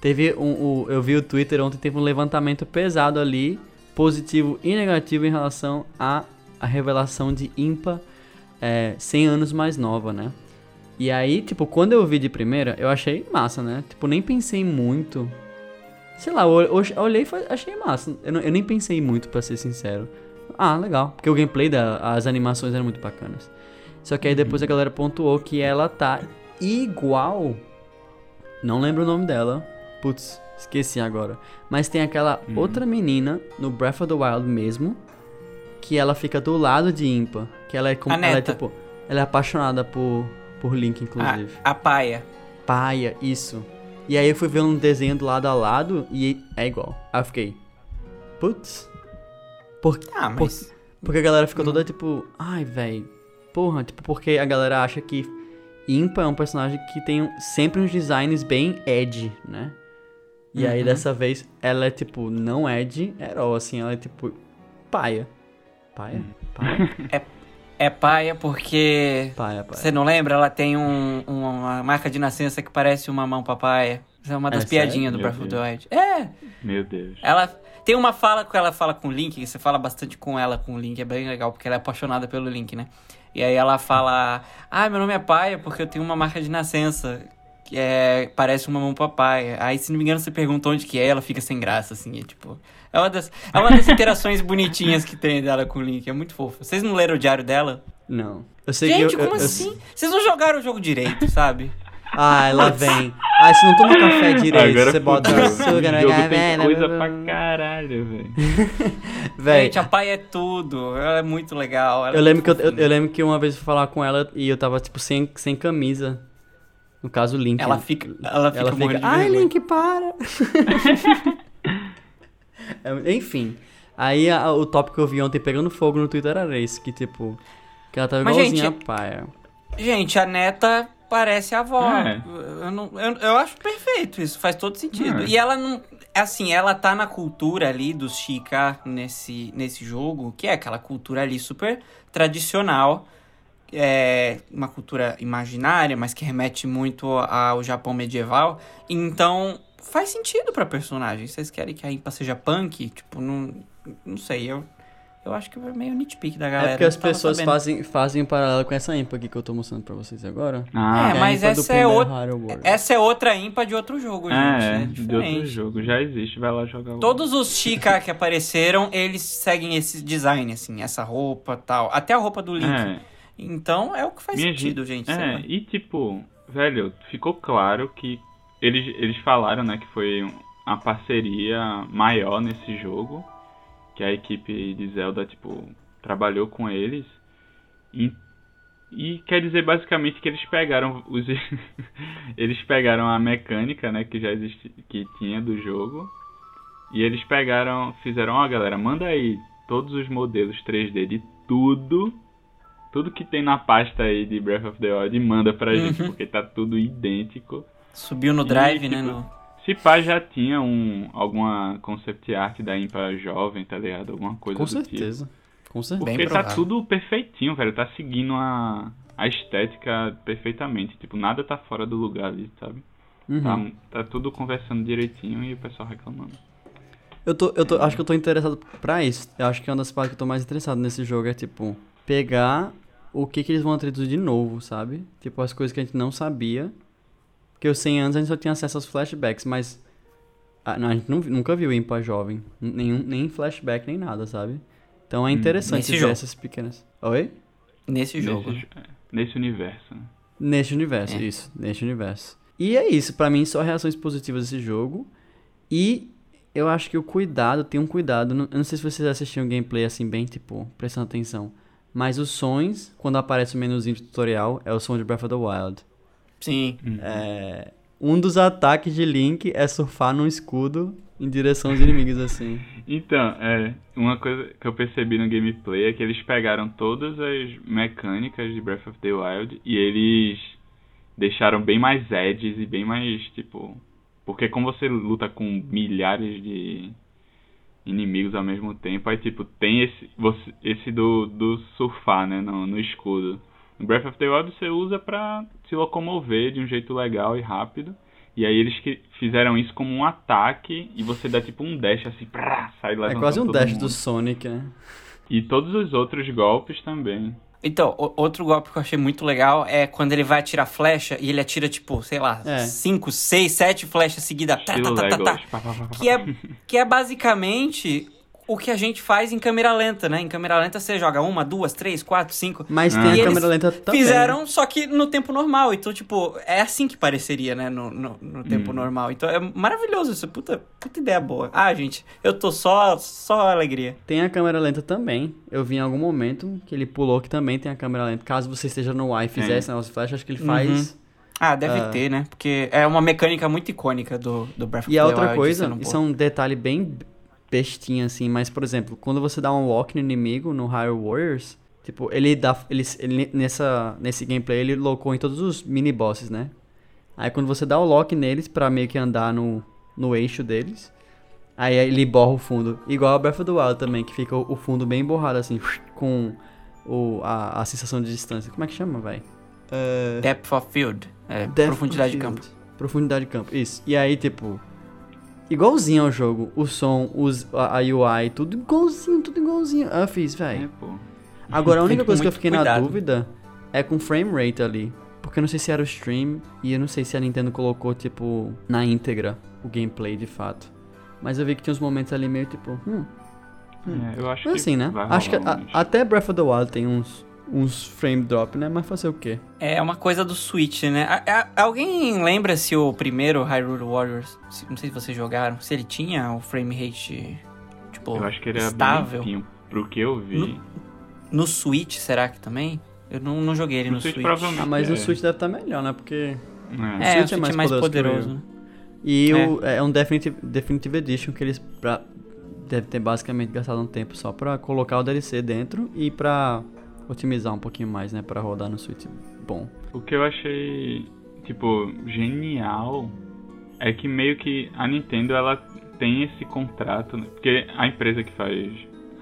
teve um, o- eu vi o Twitter ontem, teve um levantamento pesado ali, positivo e negativo em relação à a revelação de Impa é, 100 anos mais nova, né? E aí, tipo, quando eu vi de primeira, eu achei massa, né? Tipo, nem pensei muito. Sei lá, eu, eu- eu olhei e achei massa. Eu, eu nem pensei muito, pra ser sincero. Ah, legal. Porque o gameplay, da, as animações eram muito bacanas. Só que aí depois a galera pontuou que ela tá igual. Não lembro o nome dela. Putz, esqueci agora. Mas tem aquela outra menina no Breath of the Wild mesmo. Que ela fica do lado de Impa. Que ela é como. Ela é tipo. Ela é apaixonada por, por Link, inclusive. A, a paia. Paia, isso. E aí eu fui ver um desenho do lado a lado e é igual. Aí eu fiquei. Putz. Por, Ah, por- mas... porque a galera ficou toda tipo. Ai, velho. Porra, tipo, porque a galera acha que Impa é um personagem que tem sempre uns designs bem edgy, né? E aí Uhum. dessa vez ela é tipo, não edgy, herói, assim, ela é tipo. Paia. Paia? Paia? É paia porque... Paia, paia. Você não lembra? Ela tem um- uma marca de nascença que parece uma mão papaia. Essa é uma das É piadinhas sério? do Breath of the Wild. É! Meu Deus. Ela tem uma fala que ela fala com o Link, que você fala bastante com ela com o Link, é bem legal, porque ela é apaixonada pelo Link, né? E aí ela fala: Ah, meu nome é Paia porque eu tenho uma marca de nascença. Que é, parece uma mão papai. Aí, se não me engano, você pergunta onde que é, ela fica sem graça, assim, é tipo. É uma das, é uma das interações bonitinhas que tem dela com o Link, é muito fofo. Vocês não leram o diário dela? Não. Eu sei Gente, que eu, como eu- eu- assim? Vocês não jogaram o jogo direito, sabe? Ai, lá vem. Ai, você não toma café direito, Agora você bota fudeu. açúcar jogo café, tem né? coisa pra caralho, velho. Gente, a pai é tudo. Ela é muito legal. ela é eu lembro, que eu, eu, eu lembro que uma vez eu fui falar com ela e eu tava, tipo, sem, sem camisa. No caso, o Link. Ela né? fica, ela fica Ela morrendo fica, de ai. Link, para! Enfim, aí a- o tópico que eu vi ontem pegando fogo no Twitter era esse, que tipo, que ela tava Mas, igualzinha gente, a paia. Gente, a neta parece a avó. É. Eu, não, eu, eu acho perfeito isso, faz todo sentido. É. E ela não. Assim, ela tá na cultura ali dos Chica nesse, nesse jogo, que é aquela cultura ali super tradicional. É uma cultura imaginária, mas que remete muito ao Japão medieval. Então, faz sentido pra personagem. Vocês querem que a Impa seja punk? Tipo, não, não sei. Eu, eu acho que é meio nitpick da galera. é porque as pessoas sabendo. fazem, fazem um paralelo com essa impa aqui que eu tô mostrando pra vocês agora. Ah, É, a mas essa é outra-. Essa é outra impa de outro jogo, gente. é, É, de outro jogo. Já existe, vai lá jogar o Todos os Chica que apareceram, eles seguem esse design, assim, essa roupa tal. Até a roupa do Link. É, Então é o que faz minha sentido, gente. É, e tipo, velho, ficou claro que eles, eles falaram, né, que foi um- a parceria maior nesse jogo, que a equipe de Zelda, tipo, trabalhou com eles. E, e quer dizer basicamente que eles pegaram os eles pegaram a mecânica, né, que já existe, que tinha do jogo. E eles pegaram, fizeram, ó, galera, manda aí todos os modelos 3D de tudo. Tudo que tem na pasta aí de Breath of the Wild manda pra Uhum. gente, porque tá tudo idêntico. Subiu no E, drive, né? tipo, no- Se pá já tinha um, alguma concept art da Impa jovem, tá ligado? Alguma coisa Com do tipo. certeza. Com certeza. Bem Porque tá provável. tudo perfeitinho, velho. Tá seguindo a, a estética perfeitamente. Tipo, nada tá fora do lugar ali, sabe? Uhum. Tá, tá tudo conversando direitinho e o pessoal reclamando. Eu, tô, eu tô, acho que eu tô interessado pra isso. Eu acho que uma das partes que eu tô mais interessado nesse jogo é, tipo, pegar o que que eles vão introduzir de novo, sabe? Tipo, as coisas que a gente não sabia. Porque os 100 anos a gente só tinha acesso aos flashbacks, mas... ah, não, a gente nu- nunca viu Impa Jovem. Nenhum, nem flashback, nem nada, sabe? Então é interessante Nesse ver jogo. essas pequenas... Oi? Nesse jogo. Nesse, é, nesse universo, né? Neste universo, É. isso, neste universo. E é isso, pra mim só reações positivas desse jogo. E eu acho que o cuidado, tem um cuidado, não- eu não sei se vocês assistiram um gameplay assim bem, tipo, prestando atenção. Mas os sons, quando aparece o menuzinho de tutorial, é o som de Breath of the Wild. Sim. É, um dos ataques de Link é surfar num escudo em direção aos inimigos assim. Então, é, uma coisa que eu percebi no gameplay é que eles pegaram todas as mecânicas de Breath of the Wild e eles deixaram bem mais edges e bem mais, tipo... Porque como você luta com milhares de inimigos ao mesmo tempo, aí, tipo, tem esse, você, esse do, do surfar, né, no, no escudo. No Breath of the Wild você usa pra se locomover de um jeito legal e rápido. E aí eles que fizeram isso como um ataque e você dá tipo um dash assim, prá, sai É levantando quase um dash mundo. do Sonic, né? E todos os outros golpes também. Então, o- outro golpe que eu achei muito legal é quando ele vai atirar flecha e ele atira, tipo, sei lá, É. 5, 6, 7 flechas seguidas. Tá, tá, tá, tá, tá. Que é, que é basicamente o que a gente faz em câmera lenta, né? Em câmera lenta você joga uma, duas, três, quatro, cinco. Mas Ah. tem a câmera lenta também. Fizeram, só que no tempo normal. Então, tipo, é assim que pareceria, né? No, no, no tempo Hum. normal. Então é maravilhoso isso. Puta, puta ideia boa. Ah, gente, eu tô só, só alegria. Tem a câmera lenta também. Eu vi em algum momento que ele pulou que também tem a câmera lenta. Caso você esteja no ar e fizer Tem. esse negócio de flash, acho que ele faz. Ah, deve Ah. ter, né? Porque é uma mecânica muito icônica do, do Breath of E a the outra Wild, coisa, isso é um detalhe bem bestinha assim, mas por exemplo, quando você dá um walk no inimigo no Hyrule Warriors, tipo, ele dá ele, ele- nessa nesse gameplay ele locou em todos os mini bosses, né? Aí quando você dá o lock neles pra meio que andar no no eixo deles, aí ele borra o fundo, igual a Breath of the Wild também, que fica o fundo bem borrado assim, com o, a, a sensação de distância. Como é que chama, vai? Depth of Field. É, Depth profundidade de of campo. field. Profundidade de campo, isso. E aí, tipo, igualzinho ao jogo, o som, os, a, a UI, tudo igualzinho, tudo igualzinho. Ah, fiz, É, velho. pô. Agora, a única coisa que eu fiquei na cuidado. dúvida é com frame rate ali. Porque eu não sei se era o stream e eu não sei se a Nintendo colocou, tipo, na íntegra o gameplay de fato. Mas eu vi que tinha uns momentos ali meio tipo, hum. É, eu acho Mas que assim, né? Acho que a- até Breath of the Wild tem uns, uns frame drop, né? Mas fazer o quê? É uma coisa do Switch, né? A- a- alguém lembra se o primeiro Hyrule Warriors, se- não sei se vocês jogaram, se ele tinha o frame rate, tipo, Eu acho que ele era estável? bem limpinho. Pro que eu vi. No Switch, será que também? Eu não, não joguei ele No no, Switch, Switch. provavelmente. Ah, mas é. o Switch deve estar melhor, né? Porque É. É, o Switch é Switch mais é mais poderoso o poderoso. Né? E É. o, é um Definitive, Definitive Edition que eles pra, deve ter basicamente gastado um tempo só pra colocar o DLC dentro e pra otimizar um pouquinho mais, né? Pra rodar no Switch bom. O que eu achei, tipo, genial é que meio que a Nintendo ela tem esse contrato, né? porque a empresa que faz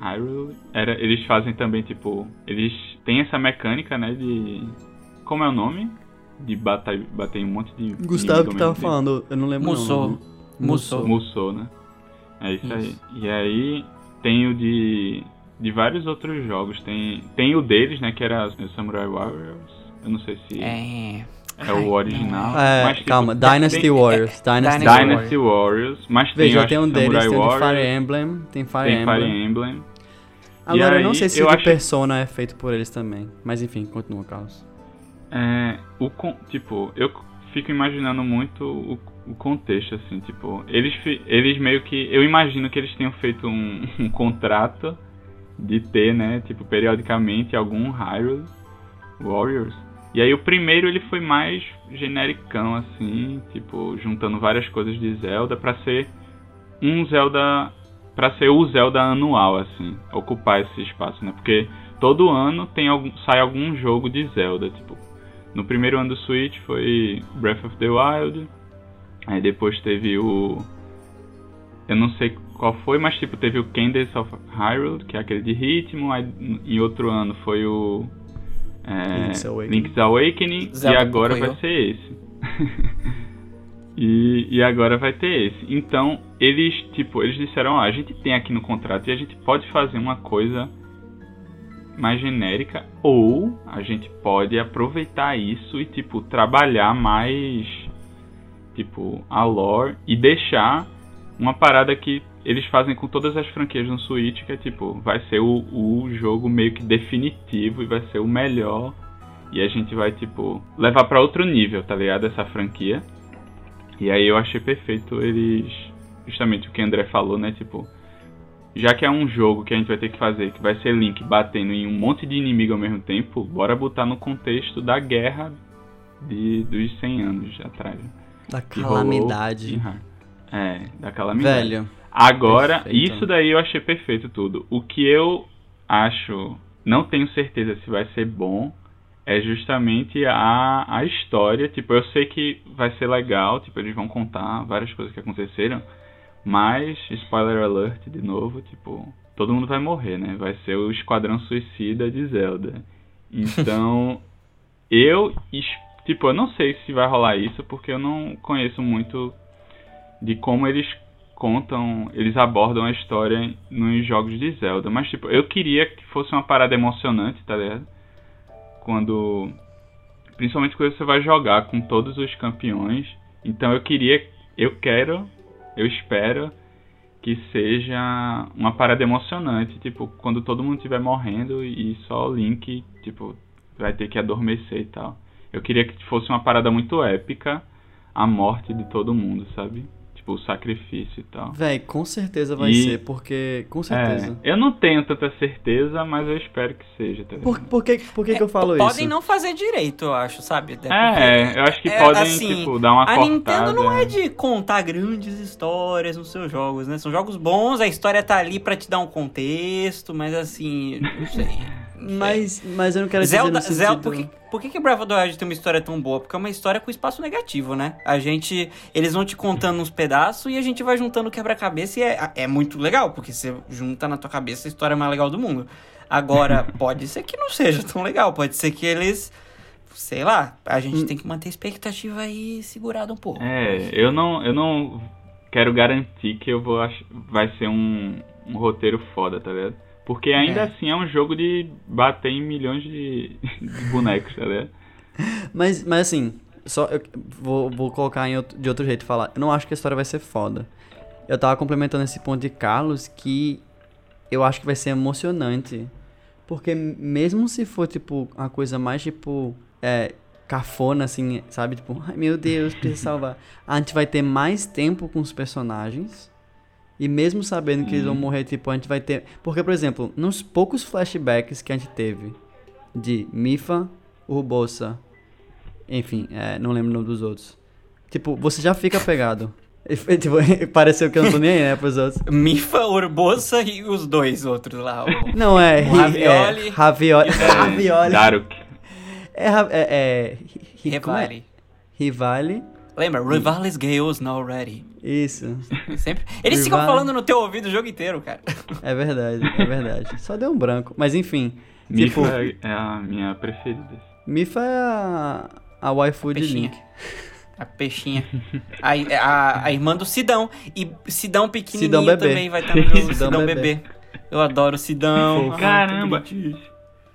Hyrule, era, eles fazem também, tipo, eles têm essa mecânica, né, de... Como é o nome? De bater, bater um monte de... Gustavo que tava tempo. falando, eu não lembro Musou. o nome. Musou. Musou, né? É isso, aí. Isso. E aí tem o de de vários outros jogos. Tem tem o deles, né, que era o Samurai Warriors. Eu não sei se é, É. o original. É, mas, tipo, calma, Dynasty tem- Warriors. Dynasty, Dynasty Warriors. Dynasty Warriors, mas tem, Veja, tem um deles, Samurai tem Warriors, Fire Emblem, tem Fire tem Emblem. Fire Emblem. Agora, eu não aí, sei se o acho- Persona é feito por eles também. Mas enfim, continua, Carlos. É, o tipo, eu fico imaginando muito o, o contexto assim, tipo, eles eles meio que eu imagino que eles tenham feito um, um contrato de ter, né, tipo, periodicamente algum Hyrule Warriors. E aí o primeiro ele foi mais genericão assim, tipo, juntando várias coisas de Zelda pra ser um Zelda para ser o Zelda anual, assim, ocupar esse espaço, né? Porque todo ano tem algum, sai algum jogo de Zelda, tipo, no primeiro ano do Switch foi Breath of the Wild, aí depois teve o eu não sei qual foi, mas tipo teve o Candace of Hyrule, que é aquele de ritmo, aí em outro ano foi o é, Link's Awakening, Link's Awakening e agora vai ser esse. e, e agora vai ter esse. Então, eles, tipo, eles disseram, ah, a gente tem aqui no contrato e a gente pode fazer uma coisa mais genérica ou a gente pode aproveitar isso e tipo trabalhar mais tipo a lore e deixar uma parada que eles fazem com todas as franquias no Switch, que é tipo, vai ser o, o jogo meio que definitivo e vai ser o melhor e a gente vai, tipo, levar para outro nível, tá ligado? Essa franquia. E aí eu achei perfeito eles. Justamente o que o André falou, né? Tipo, já que é um jogo que a gente vai ter que fazer, que vai ser Link batendo em um monte de inimigo ao mesmo tempo, bora botar no contexto da guerra de, dos 100 anos atrás. Da calamidade. É, da calamidade. Velho. Agora, perfeito. isso daí eu achei perfeito tudo. O que eu acho, não tenho certeza se vai ser bom, é justamente a, a história. Tipo, eu sei que vai ser legal, tipo, eles vão contar várias coisas que aconteceram, mas, spoiler alert de novo, tipo, todo mundo vai morrer, né? Vai ser o Esquadrão Suicida de Zelda. Então, eu, tipo, eu não sei se vai rolar isso, porque eu não conheço muito de como eles contam, eles abordam a história nos jogos de Zelda. Mas, tipo, eu queria que fosse uma parada emocionante, tá ligado? quando principalmente quando você vai jogar com todos os campeões. Então eu queria, eu quero, eu espero que seja uma parada emocionante, tipo, quando todo mundo estiver morrendo e só o Link, tipo, vai ter que adormecer e tal. Eu queria que fosse uma parada muito épica a morte de todo mundo, sabe? Tipo, o sacrifício e tal. Véi, com certeza vai e, ser, porque. Com certeza. É, eu não tenho tanta certeza, mas eu espero que seja. Tá por, por, que, por que, é, que eu falo podem isso? Podem não fazer direito, eu acho, sabe? É, eu acho que é, podem, assim, tipo, dar uma a cortada. A Nintendo não é de contar grandes histórias nos seus jogos, né? São jogos bons, a história tá ali para te dar um contexto, mas assim, não sei. Mas, mas eu não quero Zelda, dizer Zelda, por que, por que, que Breath of the Wild tem uma história tão boa? Porque é uma história com espaço negativo, né? A gente. Eles vão te contando uns pedaços e a gente vai juntando quebra-cabeça e é, é muito legal, porque você junta na tua cabeça a história mais legal do mundo. Agora, pode ser que não seja tão legal, pode ser que eles. Sei lá, a gente hum. tem que manter a expectativa aí segurada um pouco. É, eu não, eu não quero garantir que eu vou. Vai ser um, um roteiro foda, tá ligado? Porque ainda é. assim é um jogo de bater em milhões de, de bonecos, tá ligado? Mas, mas assim, só eu vou, vou colocar outro, de outro jeito falar. Eu não acho que a história vai ser foda. Eu tava complementando esse ponto de Carlos que eu acho que vai ser emocionante. Porque mesmo se for, tipo, uma coisa mais, tipo, é, cafona, assim, sabe? Tipo, ai meu Deus, precisa salvar. A gente vai ter mais tempo com os personagens. E mesmo sabendo que eles vão uhum. morrer, tipo, a gente vai ter. Porque, por exemplo, nos poucos flashbacks que a gente teve de Mifa, Urbosa, enfim, é, não lembro o nome dos outros. Tipo, você já fica pegado. tipo, pareceu que eu não tô nem aí, né, pros outros. Mifa, Urbosa e os dois outros lá. O... Não, é. O Ravioli. É, Ravioli. Ravioli. Daruk. É, é, é, Rivali. Rivali. Lembra? Rivales Gales Now Ready. Isso. Sempre. Eles ficam falando no teu ouvido o jogo inteiro, cara. É verdade, é verdade. Só deu um branco. Mas enfim. Mifa tipo, é a minha preferida. Mifa é a, a waifu de Link. A peixinha. A, a, a, irmã do Sidão. E Sidão pequenininho Sidão bebê. também vai estar no jogo. Sidão, Sidão bebê. bebê. Eu adoro Sidão. Caramba.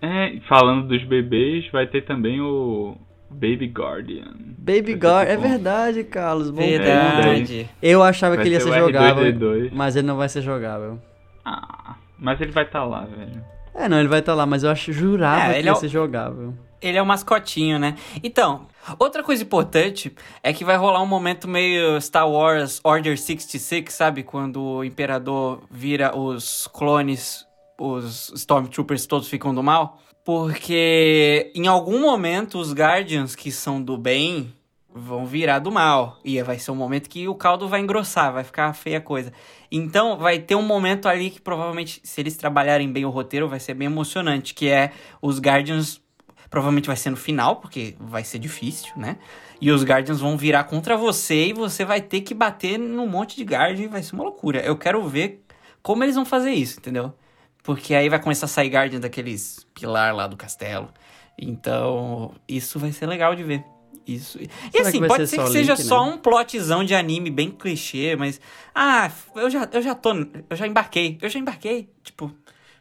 É, falando dos bebês, vai ter também o Baby Guardian. Baby Guardian, é verdade, Carlos. Bom verdade. Eu achava vai que ele ia ser, ser jogável, R2D2. mas ele não vai ser jogável. Ah, mas ele vai estar tá lá, velho. É, não, ele vai estar tá lá, mas eu acho jurava é, que ia é o... ser jogável. Ele é o mascotinho, né? Então, outra coisa importante é que vai rolar um momento meio Star Wars Order 66, sabe? Quando o Imperador vira os clones, os Stormtroopers todos ficam do mal. Porque em algum momento os Guardians que são do bem vão virar do mal. E vai ser um momento que o caldo vai engrossar, vai ficar feia a coisa. Então, vai ter um momento ali que provavelmente, se eles trabalharem bem o roteiro, vai ser bem emocionante, que é os Guardians. Provavelmente vai ser no final, porque vai ser difícil, né? E os Guardians vão virar contra você e você vai ter que bater num monte de Guardian e vai ser uma loucura. Eu quero ver como eles vão fazer isso, entendeu? Porque aí vai começar a sair Guardian daqueles pilar lá do castelo. Então, isso vai ser legal de ver. Isso. E Será assim, pode ser ser só que seja Link, só né? um plotzão de anime bem clichê, mas. Ah, eu já, eu já tô. Eu já embarquei. Eu já embarquei. Tipo,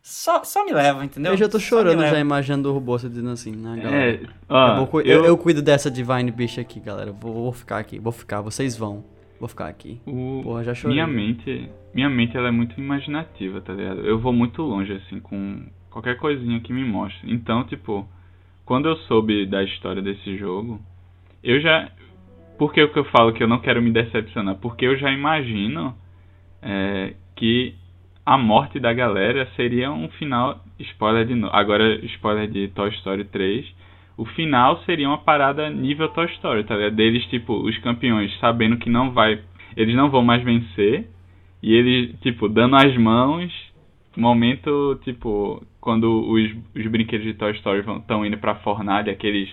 só, só me leva, entendeu? Eu já tô Só chorando já imaginando o Rubosa dizendo assim, né, galera? É, ó, eu, vou cu- eu, eu cuido dessa Divine Beast aqui, galera. Vou, vou ficar aqui, vou ficar, vocês vão. Vou ficar aqui. o- Porra, já chorei. minha mente, minha mente ela é muito imaginativa, tá ligado? Eu vou muito longe assim com qualquer coisinha que me mostre. Então, tipo, quando eu soube da história desse jogo, eu já por que o que eu falo que eu não quero me decepcionar? Porque eu já imagino é, que a morte da galera seria um final. Spoiler de novo. Agora, spoiler de Toy Story 3. O final seria uma parada nível Toy Story, tá ligado? Deles, tipo, os campeões sabendo que não vai. Eles não vão mais vencer. E eles, tipo, dando as mãos. Momento, tipo, quando os, os brinquedos de Toy Story estão indo pra fornalha, que eles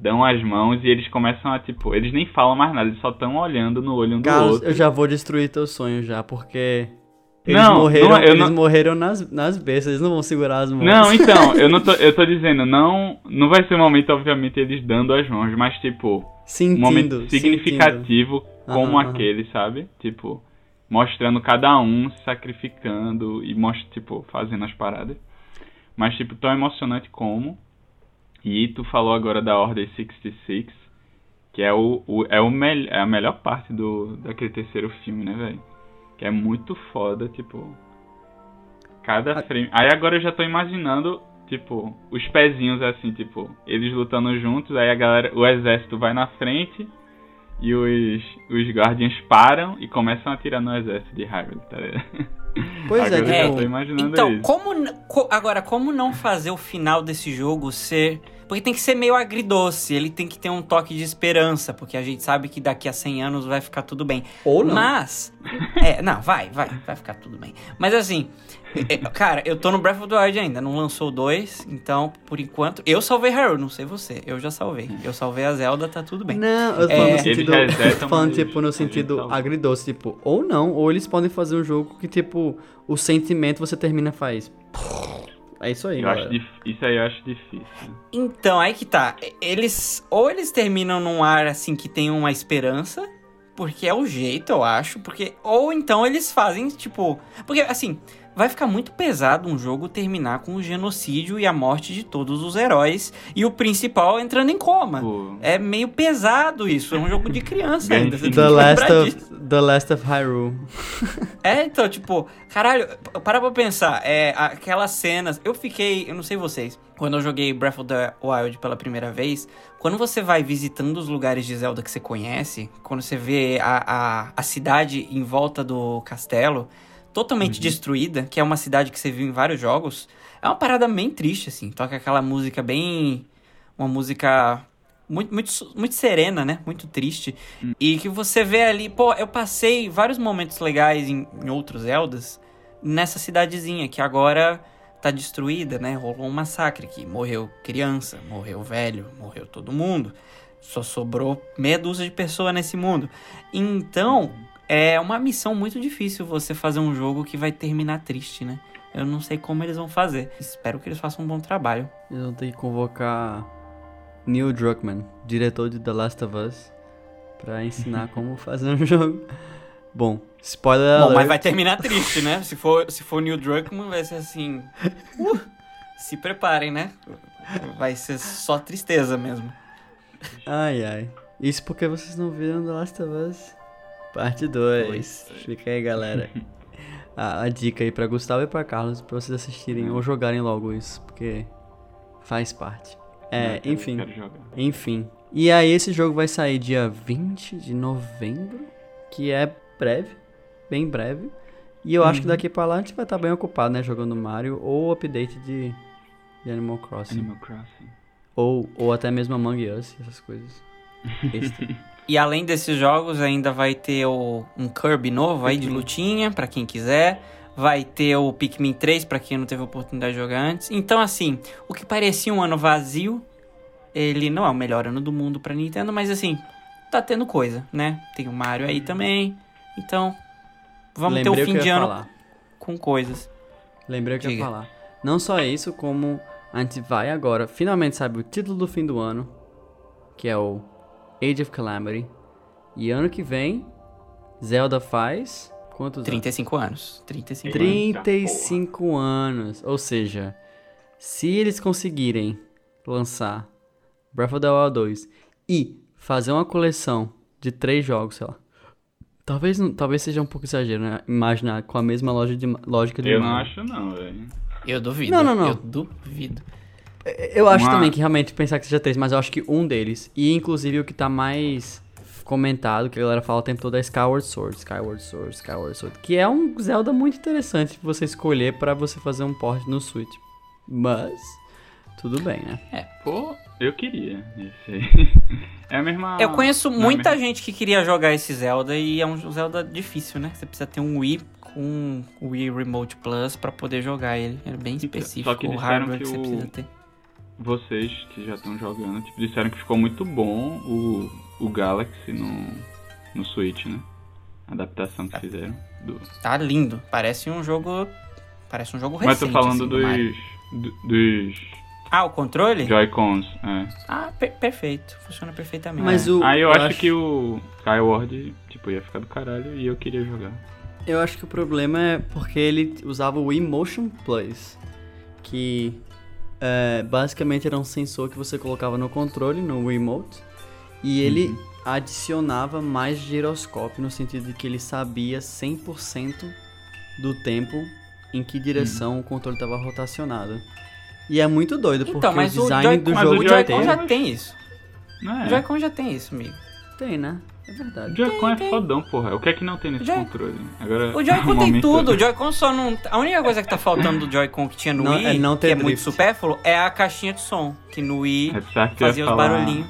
dão as mãos e eles começam a, tipo, eles nem falam mais nada, eles só estão olhando no olho um do Carlos, outro. eu já vou destruir teu sonho já, porque eles Não, morreram, não, eu eles não- morreram nas, nas bestas, eles não vão segurar as mãos. Não, então, eu não tô, eu tô dizendo, não, não vai ser um momento, obviamente, eles dando as mãos, mas tipo, um sentindo, momento sentindo. significativo como Aham, aham. aquele, sabe? Tipo, mostrando cada um se sacrificando e mostra, tipo, fazendo as paradas. Mas tipo, tão emocionante como. E tu falou agora da Ordem 66, que é o, o é o mel é a melhor parte do daquele terceiro filme, né, velho? Que é muito foda, tipo, cada A- frame. Aí agora eu já tô imaginando Tipo, os pezinhos assim, tipo, eles lutando juntos, aí a galera, o exército vai na frente e os, os Guardians param e começam a atirar no exército de Hyrule, tá ligado? Pois é, Agora eu já tipo, tô imaginando Então, isso. como agora como não fazer o final desse jogo ser, porque tem que ser meio agridoce, ele tem que ter um toque de esperança, porque a gente sabe que daqui a 100 anos vai ficar tudo bem. Ou não. Mas é, não, vai, vai, vai ficar tudo bem. Mas assim, é, cara, eu tô no Breath of the Wild ainda, não lançou 2, então por enquanto eu salvei Hyrule, não sei você, eu já salvei. Eu salvei a Zelda, tá tudo bem. Não, eu tô É, falando no eles sentido. resetam, falando, mas tipo, no sentido agridoce, tipo, ou não, ou eles podem fazer um jogo que, tipo, o sentimento você termina e faz. É isso aí, Eu acho galera. isso aí eu acho difícil. Então, aí que tá. Eles. Ou eles terminam num ar assim que tem uma esperança. Porque é o jeito, eu acho. Porque. Ou então eles fazem, tipo. Porque, assim, vai ficar muito pesado um jogo terminar com o genocídio e a morte de todos os heróis. E o principal entrando em coma. Pô, É meio pesado isso. É um jogo de criança ainda. Você tem The que Last, lembrar of, disso. The Last of Hyrule. É, então, tipo, caralho, para pra pensar, é, aquelas cenas, eu fiquei, eu não sei vocês, quando eu joguei Breath of the Wild pela primeira vez, quando você vai visitando os lugares de Zelda que você conhece, quando você vê a, a, a cidade em volta do castelo, totalmente destruída, que é uma cidade que você viu em vários jogos, é uma parada bem triste, assim, toca aquela música bem, uma música muito, muito, muito serena, né? Muito triste. E que você vê ali, pô, eu passei vários momentos legais em, em outros Zeldas nessa cidadezinha que agora tá destruída, né? Rolou um massacre aqui. Morreu criança, morreu velho, morreu todo mundo. Só sobrou meia dúzia de pessoas nesse mundo. Então, é uma missão muito difícil você fazer um jogo que vai terminar triste, né? Eu não sei como eles vão fazer. Espero que eles façam um bom trabalho. Eles vão ter que convocar Neil Druckmann, diretor de The Last of Us, pra ensinar como fazer um jogo. Bom, spoiler Bom, alert. mas vai terminar triste, né? Se for, se for Neil Druckmann, vai ser assim. uh, se preparem, né? Vai ser só tristeza mesmo. Ai, ai. Isso porque vocês não viram The Last of Us Parte 2. Pois. Fica aí, galera. A, a dica aí pra Gustavo e pra Carlos pra vocês assistirem ou jogarem logo isso, porque faz parte. É, quero- enfim. quero jogar. Enfim. E aí esse jogo vai sair dia 20 de novembro, que é breve, bem breve. E eu acho que daqui pra lá a gente vai estar bem ocupado, né, jogando Mario ou update de, de Animal Crossing. Animal Crossing. Ou, ou até mesmo Among Us, essas coisas. extra. E além desses jogos, ainda vai ter o, um Kirby novo aí de lutinha, pra quem quiser. Vai ter o Pikmin 3 pra quem não teve oportunidade de jogar antes. Então, assim, o que parecia um ano vazio, ele não é o melhor ano do mundo pra Nintendo, mas assim, tá tendo coisa, né? Tem o Mario aí também. Então, vamos Lembrei ter o fim de ano falar. com coisas. Lembrei o que eu ia Diga. falar. Não só isso, como a gente vai agora, finalmente sabe o título do fim do ano, que é o Age of Calamity. E ano que vem, Zelda faz quantos anos? 35 anos. 35 anos. 35 anos. Ou seja, se eles conseguirem lançar Breath of the Wild 2 e fazer uma coleção de três jogos, sei lá. Talvez, não- talvez seja um pouco exagero, né? Imaginar com a mesma loja de, lógica de Eu não acho não, velho. Eu duvido. Não, não, não. Eu duvido. Eu acho Uma- também que realmente pensar que seja três, mas eu acho que um deles, e inclusive o que tá mais comentado, que a galera fala o tempo todo é Skyward Sword, Skyward Sword, Skyward Sword, que é um Zelda muito interessante pra você escolher pra você fazer um port no Switch. Mas tudo bem, né? É. Pô, eu queria esse aí. É a mesma... Eu conheço não é muita mesma- gente que queria jogar esse Zelda e é um Zelda difícil, né? Você precisa ter um Wii com o Wii Remote Plus pra poder jogar ele. É bem específico só que o hardware que, que você o- precisa ter. Vocês que já estão jogando, tipo, disseram que ficou muito bom o, o Galaxy no, no Switch, né? A adaptação que fizeram. Do... Tá lindo. Parece um jogo. Parece um jogo Mas recente. tô falando assim, do dos, do- dos Ah, o controle? Joy-Cons, é. Ah, per- perfeito. Funciona perfeitamente. Mas É. o- Aí eu, eu acho, acho- que o Skyward, tipo, ia ficar do caralho e eu queria jogar. Eu acho que o problema é porque ele usava o Emotion Plus, que é, basicamente era um sensor que você colocava no controle, no remote, e ele adicionava mais giroscópio no sentido de que ele sabia 100% do tempo em que direção o controle estava rotacionado. E é muito doido, porque Então, mas o o design Joy-Con do mas jogo o o Joy-Con já tem isso. Não O é? Joy-Con já tem isso, amigo. tem, né? É O verdade. Joy-Con é tem. fodão, porra. O que é que não tem nesse Joy- controle? Agora, O Joy-Con tem tudo. O Joy-Con só não. A única coisa que tá faltando do Joy-Con que tinha no Não- Wii, é não ter que é muito drift. supérfluo, é a caixinha de som. Que no Wii É que fazia os falar- barulhinhos.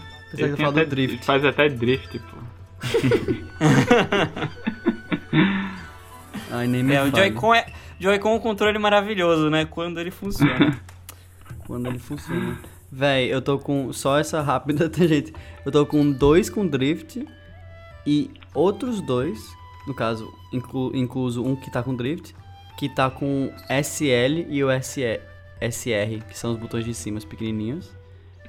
Falar do até- drift. Faz até drift, pô. Ai, nem me É, o. Joy-Con é. Joy-Con é um controle maravilhoso, né? Quando ele funciona. Quando ele funciona. Véi, eu tô com. Só essa rápida tangente. Eu tô com dois com drift e outros dois, no caso, inclu, incluso um que tá com drift, que tá com SL e o SE, SR, que são os botões de cima, os pequenininhos,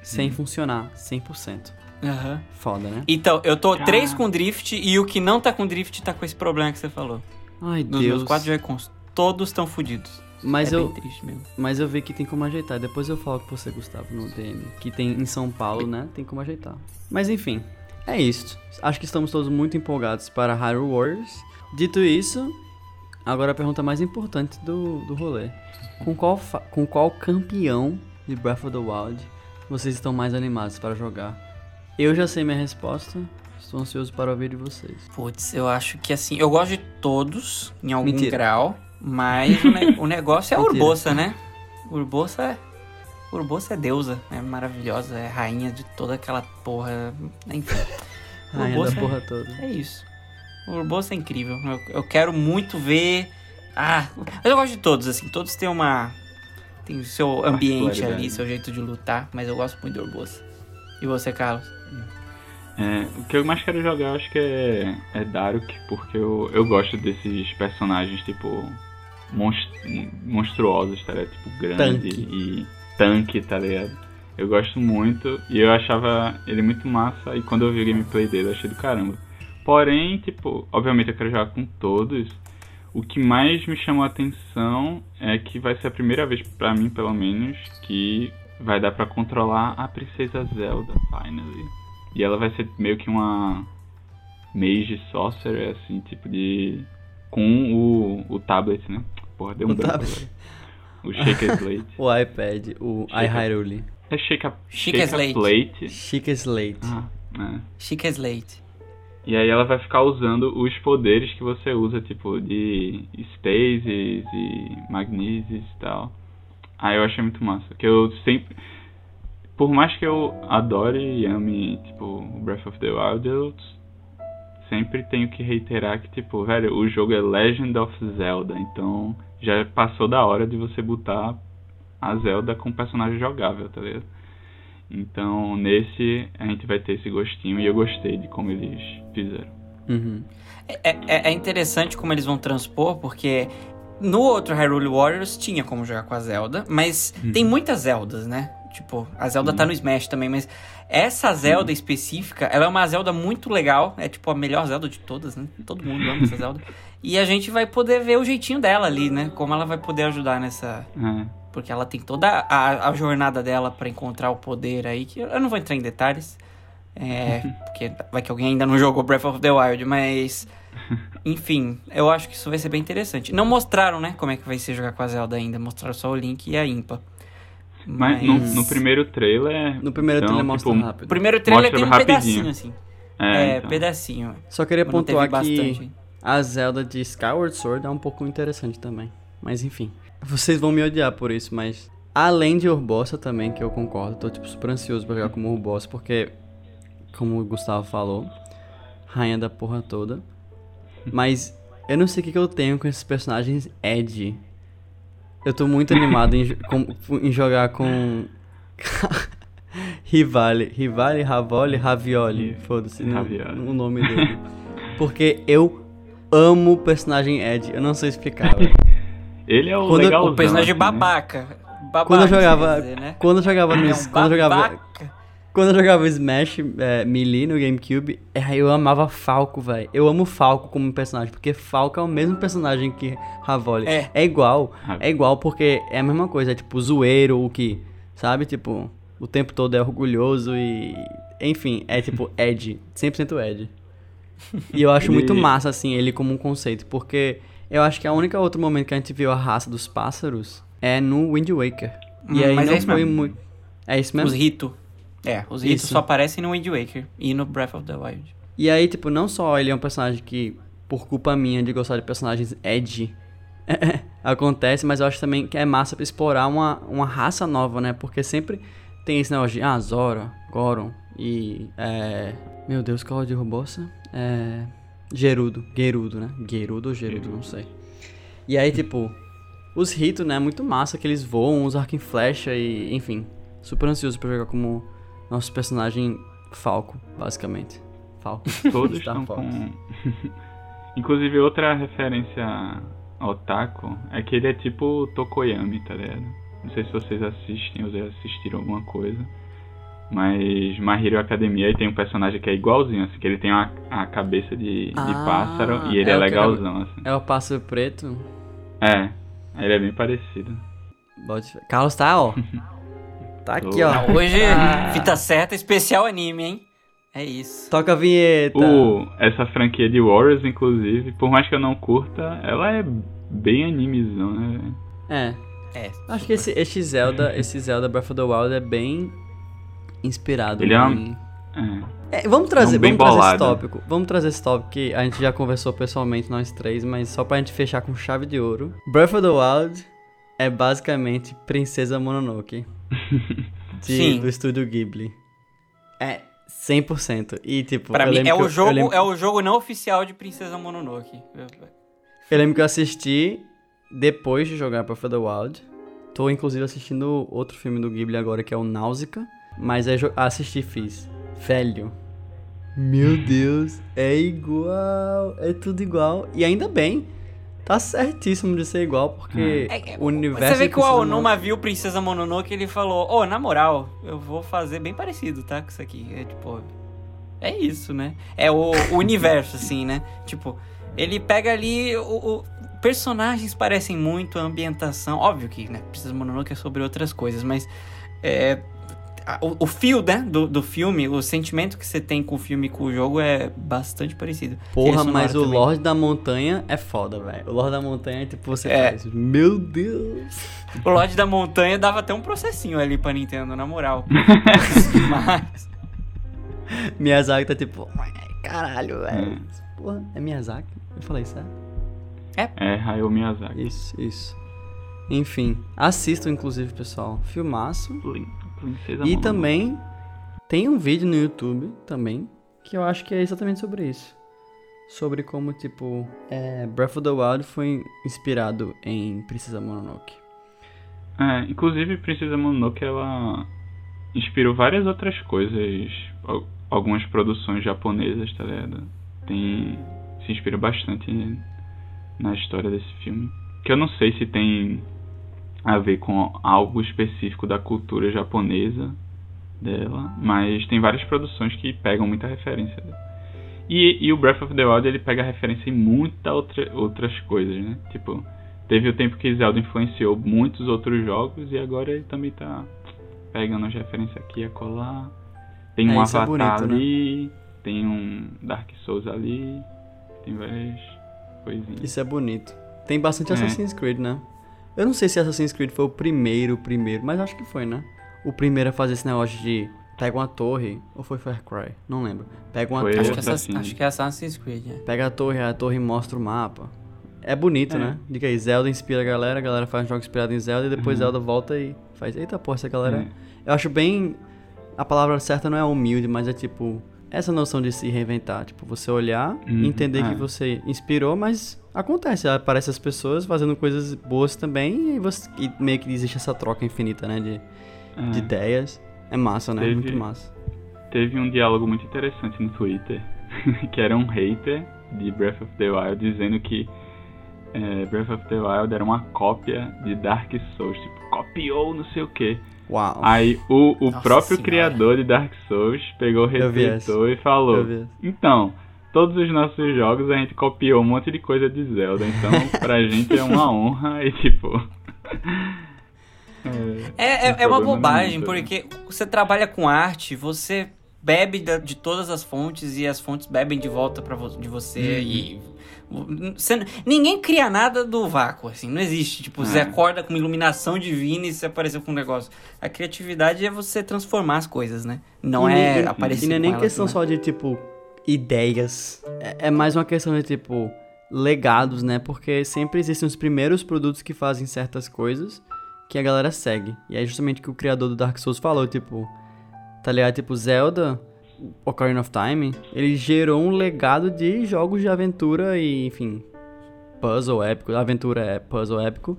sem funcionar 100%. Aham. Foda, né? Então, eu tô Cara. três com drift e o que não tá com drift tá com esse problema que você falou. Ai, Dos Deus. meus quatro Joy-Cons, todos estão fodidos. Mas é eu, bem triste mesmo. Mas eu vi que tem como ajeitar. Depois eu falo com você, Gustavo, no DM. Que tem em São Paulo, né? Tem como ajeitar. Mas enfim, é isso. Acho que estamos todos muito empolgados para Hyrule Warriors. Dito isso, agora a pergunta mais importante do, do rolê. Com qual, com qual campeão de Breath of the Wild vocês estão mais animados para jogar? Eu já sei minha resposta. Estou ansioso para ouvir de vocês. Putz, eu acho que assim, eu gosto de todos, em algum Mentira. grau, mas o, ne- o negócio é a Mentira. Urbosa, né? Urbosa é. Urbosa é deusa, é maravilhosa, é rainha de toda aquela porra. Enfim. Rainha Urbosa da porra toda. É isso. O Urbosa é incrível. Eu, eu quero muito ver. Ah, mas eu gosto de todos, assim. Todos têm uma. Tem o seu ambiente ali, seu jeito de lutar, mas eu gosto muito do Urbosa. E você, Carlos? É, o que eu mais quero jogar, eu acho que é, é Daruk, porque eu, eu gosto desses personagens, tipo, monst- monstruosos, tá ligado? Tipo, grande Tanque. e tanque, tá ligado? Eu gosto muito e eu achava ele muito massa e quando eu vi o gameplay dele eu achei do caramba. Porém, tipo, obviamente eu quero jogar com todos. O que mais me chamou a atenção é que vai ser a primeira vez, pra mim pelo menos, que vai dar pra controlar a Princesa Zelda, finally. E ela vai ser meio que uma Mage Sorcerer, assim, tipo de. com o, o tablet, né? Porra, deu um O branco tablet. O Shake Slate. O iPad, o iHyrule. É Shake a, Chica shake a Slate. Plate. Chica Slate. Ah, é. Chica Slate. E aí ela vai ficar usando os poderes que você usa, tipo, de Stasis e Magnesis e tal. Aí eu achei muito massa. Que eu sempre. por mais que eu adore e ame, tipo, Breath of the Wild, eu sempre tenho que reiterar que, tipo, velho, o jogo é Legend of Zelda, então já passou da hora de você botar a Zelda com personagem jogável, tá ligado? Então, nesse, a gente vai ter esse gostinho e eu gostei de como eles fizeram. Uhum. É, é, é interessante como eles vão transpor, porque no outro Hyrule Warriors tinha como jogar com a Zelda, mas Uhum. tem muitas Zeldas, né? Tipo, a Zelda tá no Smash também, mas essa Zelda específica, ela é uma Zelda muito legal. É tipo a melhor Zelda de todas, né? Todo mundo ama essa Zelda. E a gente vai poder ver o jeitinho dela ali, né? Como ela vai poder ajudar nessa. É. Porque ela tem toda a, a jornada dela pra encontrar o poder aí, que eu não vou entrar em detalhes. É, porque vai que alguém ainda não jogou Breath of the Wild, mas. Enfim, eu acho que isso vai ser bem interessante. Não mostraram, né, como é que vai ser jogar com a Zelda ainda. Mostraram só o Link e a Impa. Mas no, no primeiro trailer. No primeiro então, trailer mostra tipo, rápido. O primeiro trailer tem um rapidinho. pedacinho, assim. É, É, então. pedacinho. Só queria pontuar bastante. que a Zelda de Skyward Sword é um pouco interessante também. Mas enfim. Vocês vão me odiar por isso, mas. Além de Urbossa também, que eu concordo, tô tipo super ansioso pra jogar como Urbossa, porque, como o Gustavo falou, rainha da porra toda. Mas eu não sei o que, que eu tenho com esses personagens Ed. Eu tô muito animado em, com- em jogar com. Rivale, Rivale, Ravole, Ravioli. Foda-se não- Ravioli. o nome dele. Porque eu amo o personagem Ed. Eu não sei explicar, velho. Ele é o eu- o personagem assim, né? babaca. Babaca, Quando eu jogava. dizer, né? Quando eu jogava no. É um quando eu jogava. Quando eu jogava Smash é, Melee no GameCube, é, eu amava Falco, velho. Eu amo Falco como personagem, porque Falco é o mesmo personagem que Ravole. É. igual, Ah. é igual porque é a mesma coisa, é tipo zoeiro, o que, sabe? Tipo, o tempo todo é orgulhoso e. Enfim, é tipo Ed, 100% Ed. E eu acho Ele- muito massa, assim, ele como um conceito, porque eu acho que a única outro momento que a gente viu a raça dos pássaros é no Wind Waker. E Hum, aí mas não é isso foi mesmo. muito. É isso mesmo? Os ritos. É, os ritos Isso. só aparecem no Wind Waker e no Breath of the Wild. E aí, tipo, não só ele é um personagem que, por culpa minha de gostar de personagens edgy, acontece, mas eu acho também que é massa pra explorar uma, uma raça nova, né? Porque sempre tem esse negócio de, ah, Zora, Goron e, é... Meu Deus, qual é o de Robossa? É... Gerudo, Gerudo, né? Gerudo ou Gerudo, não sei. E aí, tipo, os ritos, né? Muito massa que eles voam, usam arco e flecha e, enfim, super ansioso pra jogar como nosso personagem Falco, basicamente. Falco. Todos estão Fox. com. Inclusive, outra referência ao Taco é que ele é tipo Tokoyami, tá ligado? Não sei se vocês assistem ou já assistiram alguma coisa. Mas My Hero Academia tem um personagem que é igualzinho, assim, que ele tem uma, a cabeça de, de Ah, pássaro e ele é é, legalzão, assim. É o pássaro preto. É, ele é bem parecido. Carlos tá, ó. Tá aqui, ó. Ah, hoje, Ah. fita certa, especial anime, hein? É isso. Toca a vinheta. O, essa franquia de Warriors, inclusive, por mais que eu não curta, ela é bem animezão, né? velho? É. É. Acho que esse, esse Zelda, esse Zelda Breath of the Wild é bem inspirado Ele é um- em... É. É, vamos trazer, É bem vamos trazer esse tópico. Vamos trazer esse tópico que a gente já conversou pessoalmente, nós três, mas só pra gente fechar com chave de ouro. Breath of the Wild é basicamente Princesa Mononoke. de- Sim. Do estúdio Ghibli. É 100%. E tipo, Pra eu mim, é eu- o, eu jogo, lembro- é o jogo não oficial de Princesa Mononoke. Eu lembro que eu assisti depois de jogar Breath of the Wild. Tô inclusive assistindo outro filme do Ghibli agora que é o Náusea. Mas jo- assisti e fiz. Velho. Meu Deus, é igual. É tudo igual. E ainda bem. Tá certíssimo de ser igual, porque É, é, o universo. Você vê de que o Princesa Aonuma viu Princesa Mononoke e ele falou: Ô, na moral, eu vou fazer bem parecido, tá? Com isso aqui. É tipo. É isso, né? É o, o universo, assim, né? Tipo, ele pega ali. O, o- personagens parecem muito, a ambientação. Óbvio que, né? Princesa Mononoke é sobre outras coisas, mas. É, o, o fio, né? Do, do filme, o sentimento que você tem com o filme e com o jogo é bastante parecido. Porra, mas o também. Lorde da Montanha é foda, velho. O Lorde da Montanha é tipo, você É. faz. Meu Deus. O Lorde da Montanha dava até um processinho ali pra Nintendo, na moral. Mas. Miyazaki tá tipo, caralho, velho. Hum. Porra, é Miyazaki? Eu falei certo? É Hayao Miyazaki. Isso, isso. Enfim, assistam inclusive, pessoal. Filmaço. Lindo, Princesa E Mononoke. também tem um vídeo no YouTube também que eu acho que é exatamente sobre isso. Sobre como, tipo, é, Breath of the Wild foi inspirado em Princesa Mononoke. É, inclusive Princesa Mononoke ela inspirou várias outras coisas, al- algumas produções japonesas, tá ligado? Tem se inspira bastante na história desse filme, que eu não sei se tem a ver com algo específico da cultura japonesa dela, mas tem várias produções que pegam muita referência. E, e o Breath of the Wild ele pega referência em muitas outra, outras coisas, né? Tipo, Teve o tempo que Zelda influenciou muitos outros jogos e agora ele também tá pegando as referências aqui e acolá. Tem É, um é Avatar bonito, né? ali, tem um Dark Souls ali, tem várias coisinhas. Isso é bonito. Tem bastante É. Assassin's Creed, né? Eu não sei se Assassin's Creed foi o primeiro, o primeiro, mas acho que foi, né? O primeiro a fazer esse negócio de pega uma torre, ou foi Far Cry? Não lembro. Pega uma torre, Acho que, Assassin's. essa, acho que é Assassin's Creed, né? pega a torre, a torre mostra o mapa. É bonito, É. né? Diga aí, Zelda inspira a galera, a galera faz um jogo inspirado em Zelda e depois Uhum. Zelda volta e faz. Eita porra, essa galera. É. Eu acho bem. A palavra certa não é humilde, mas é tipo. Essa noção de se reinventar. Tipo, você olhar e Uhum, entender que é. você inspirou, mas acontece. Aparece as pessoas fazendo coisas boas também e, você, e meio que existe essa troca infinita, né? De, É. de ideias. É massa, né? Teve- Muito massa. Teve um diálogo muito interessante no Twitter, que era um hater de Breath of the Wild dizendo que é, Breath of the Wild era uma cópia de Dark Souls, tipo, copiou não sei o que. Uau. Aí o, o Nossa próprio senhora. criador de Dark Souls pegou, retweetou e falou. Então, todos os nossos jogos a gente copiou um monte de coisa de Zelda, então pra gente é uma honra e tipo. É, é, é uma bobagem, tá porque você trabalha com arte, você bebe de todas as fontes e as fontes bebem de volta para de você e você ninguém cria nada do vácuo, assim, não existe. Tipo, você É. acorda com uma iluminação divina e você apareceu com um negócio. A criatividade é você transformar as coisas, né? Não E é nem- aparecer E não é nem questão né? só de, tipo, ideias. É, é mais uma questão de, tipo, legados, né? Porque sempre existem os primeiros produtos que fazem certas coisas que a galera segue. E é justamente o que o criador do Dark Souls falou, tipo... Tá ligado? Tipo, Zelda, Ocarina of Time, ele gerou um legado de jogos de aventura e, enfim... Puzzle épico. Aventura é puzzle épico.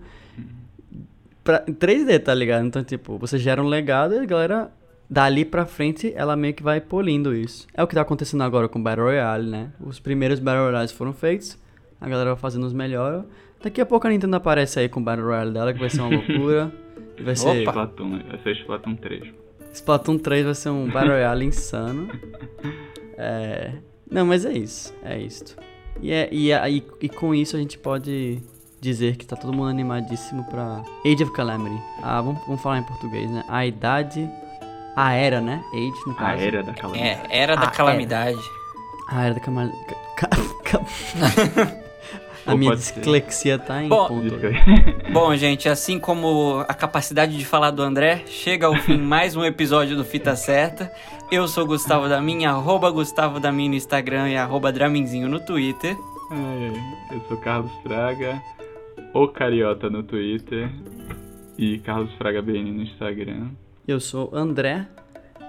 Pra, em 3D, tá ligado? Então, tipo, você gera um legado e a galera dali pra frente, ela meio que vai polindo isso. É o que tá acontecendo agora com Battle Royale, né? Os primeiros Battle Royales foram feitos, a galera vai fazendo os melhores. Daqui a pouco a Nintendo aparece aí com o Battle Royale dela, que vai ser uma loucura. E vai ser... Opa! Splatoon, vai ser Splatoon 3. Splatoon 3 vai ser um Battle Royale insano. É... Não, mas é isso. É isto. E, é, e, é- e, e com isso a gente pode dizer que tá todo mundo animadíssimo pra Age of Calamity. Ah, vamos, vamos falar em português, né? A idade... A era, né? Age, no A caso. era da calamidade. É, era da Ah, calamidade. A era da Camal... Ca... ca- a Ou minha ser. dislexia tá em Bom, ponto. Bom, gente, assim como a capacidade de falar do André, chega ao fim mais um episódio do Fita Certa. Eu sou Gustavo Damin, arroba Gustavo Damin no Instagram e arroba Draminzinho no Twitter. Eu sou Carlos Fraga, o Cariota no Twitter e Carlos Fraga BN no Instagram. Eu sou André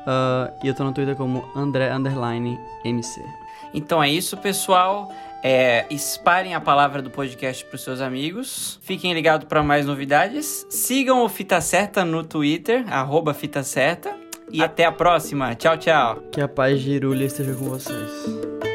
ah, e eu tô no Twitter como André Underline MC. Então é isso, pessoal. É, espalhem a palavra do podcast para os seus amigos. Fiquem ligados para mais novidades. Sigam o Fita Certa no Twitter, arroba Fita Certa. E até a próxima. Tchau, tchau. Que a paz de Irulha esteja com vocês.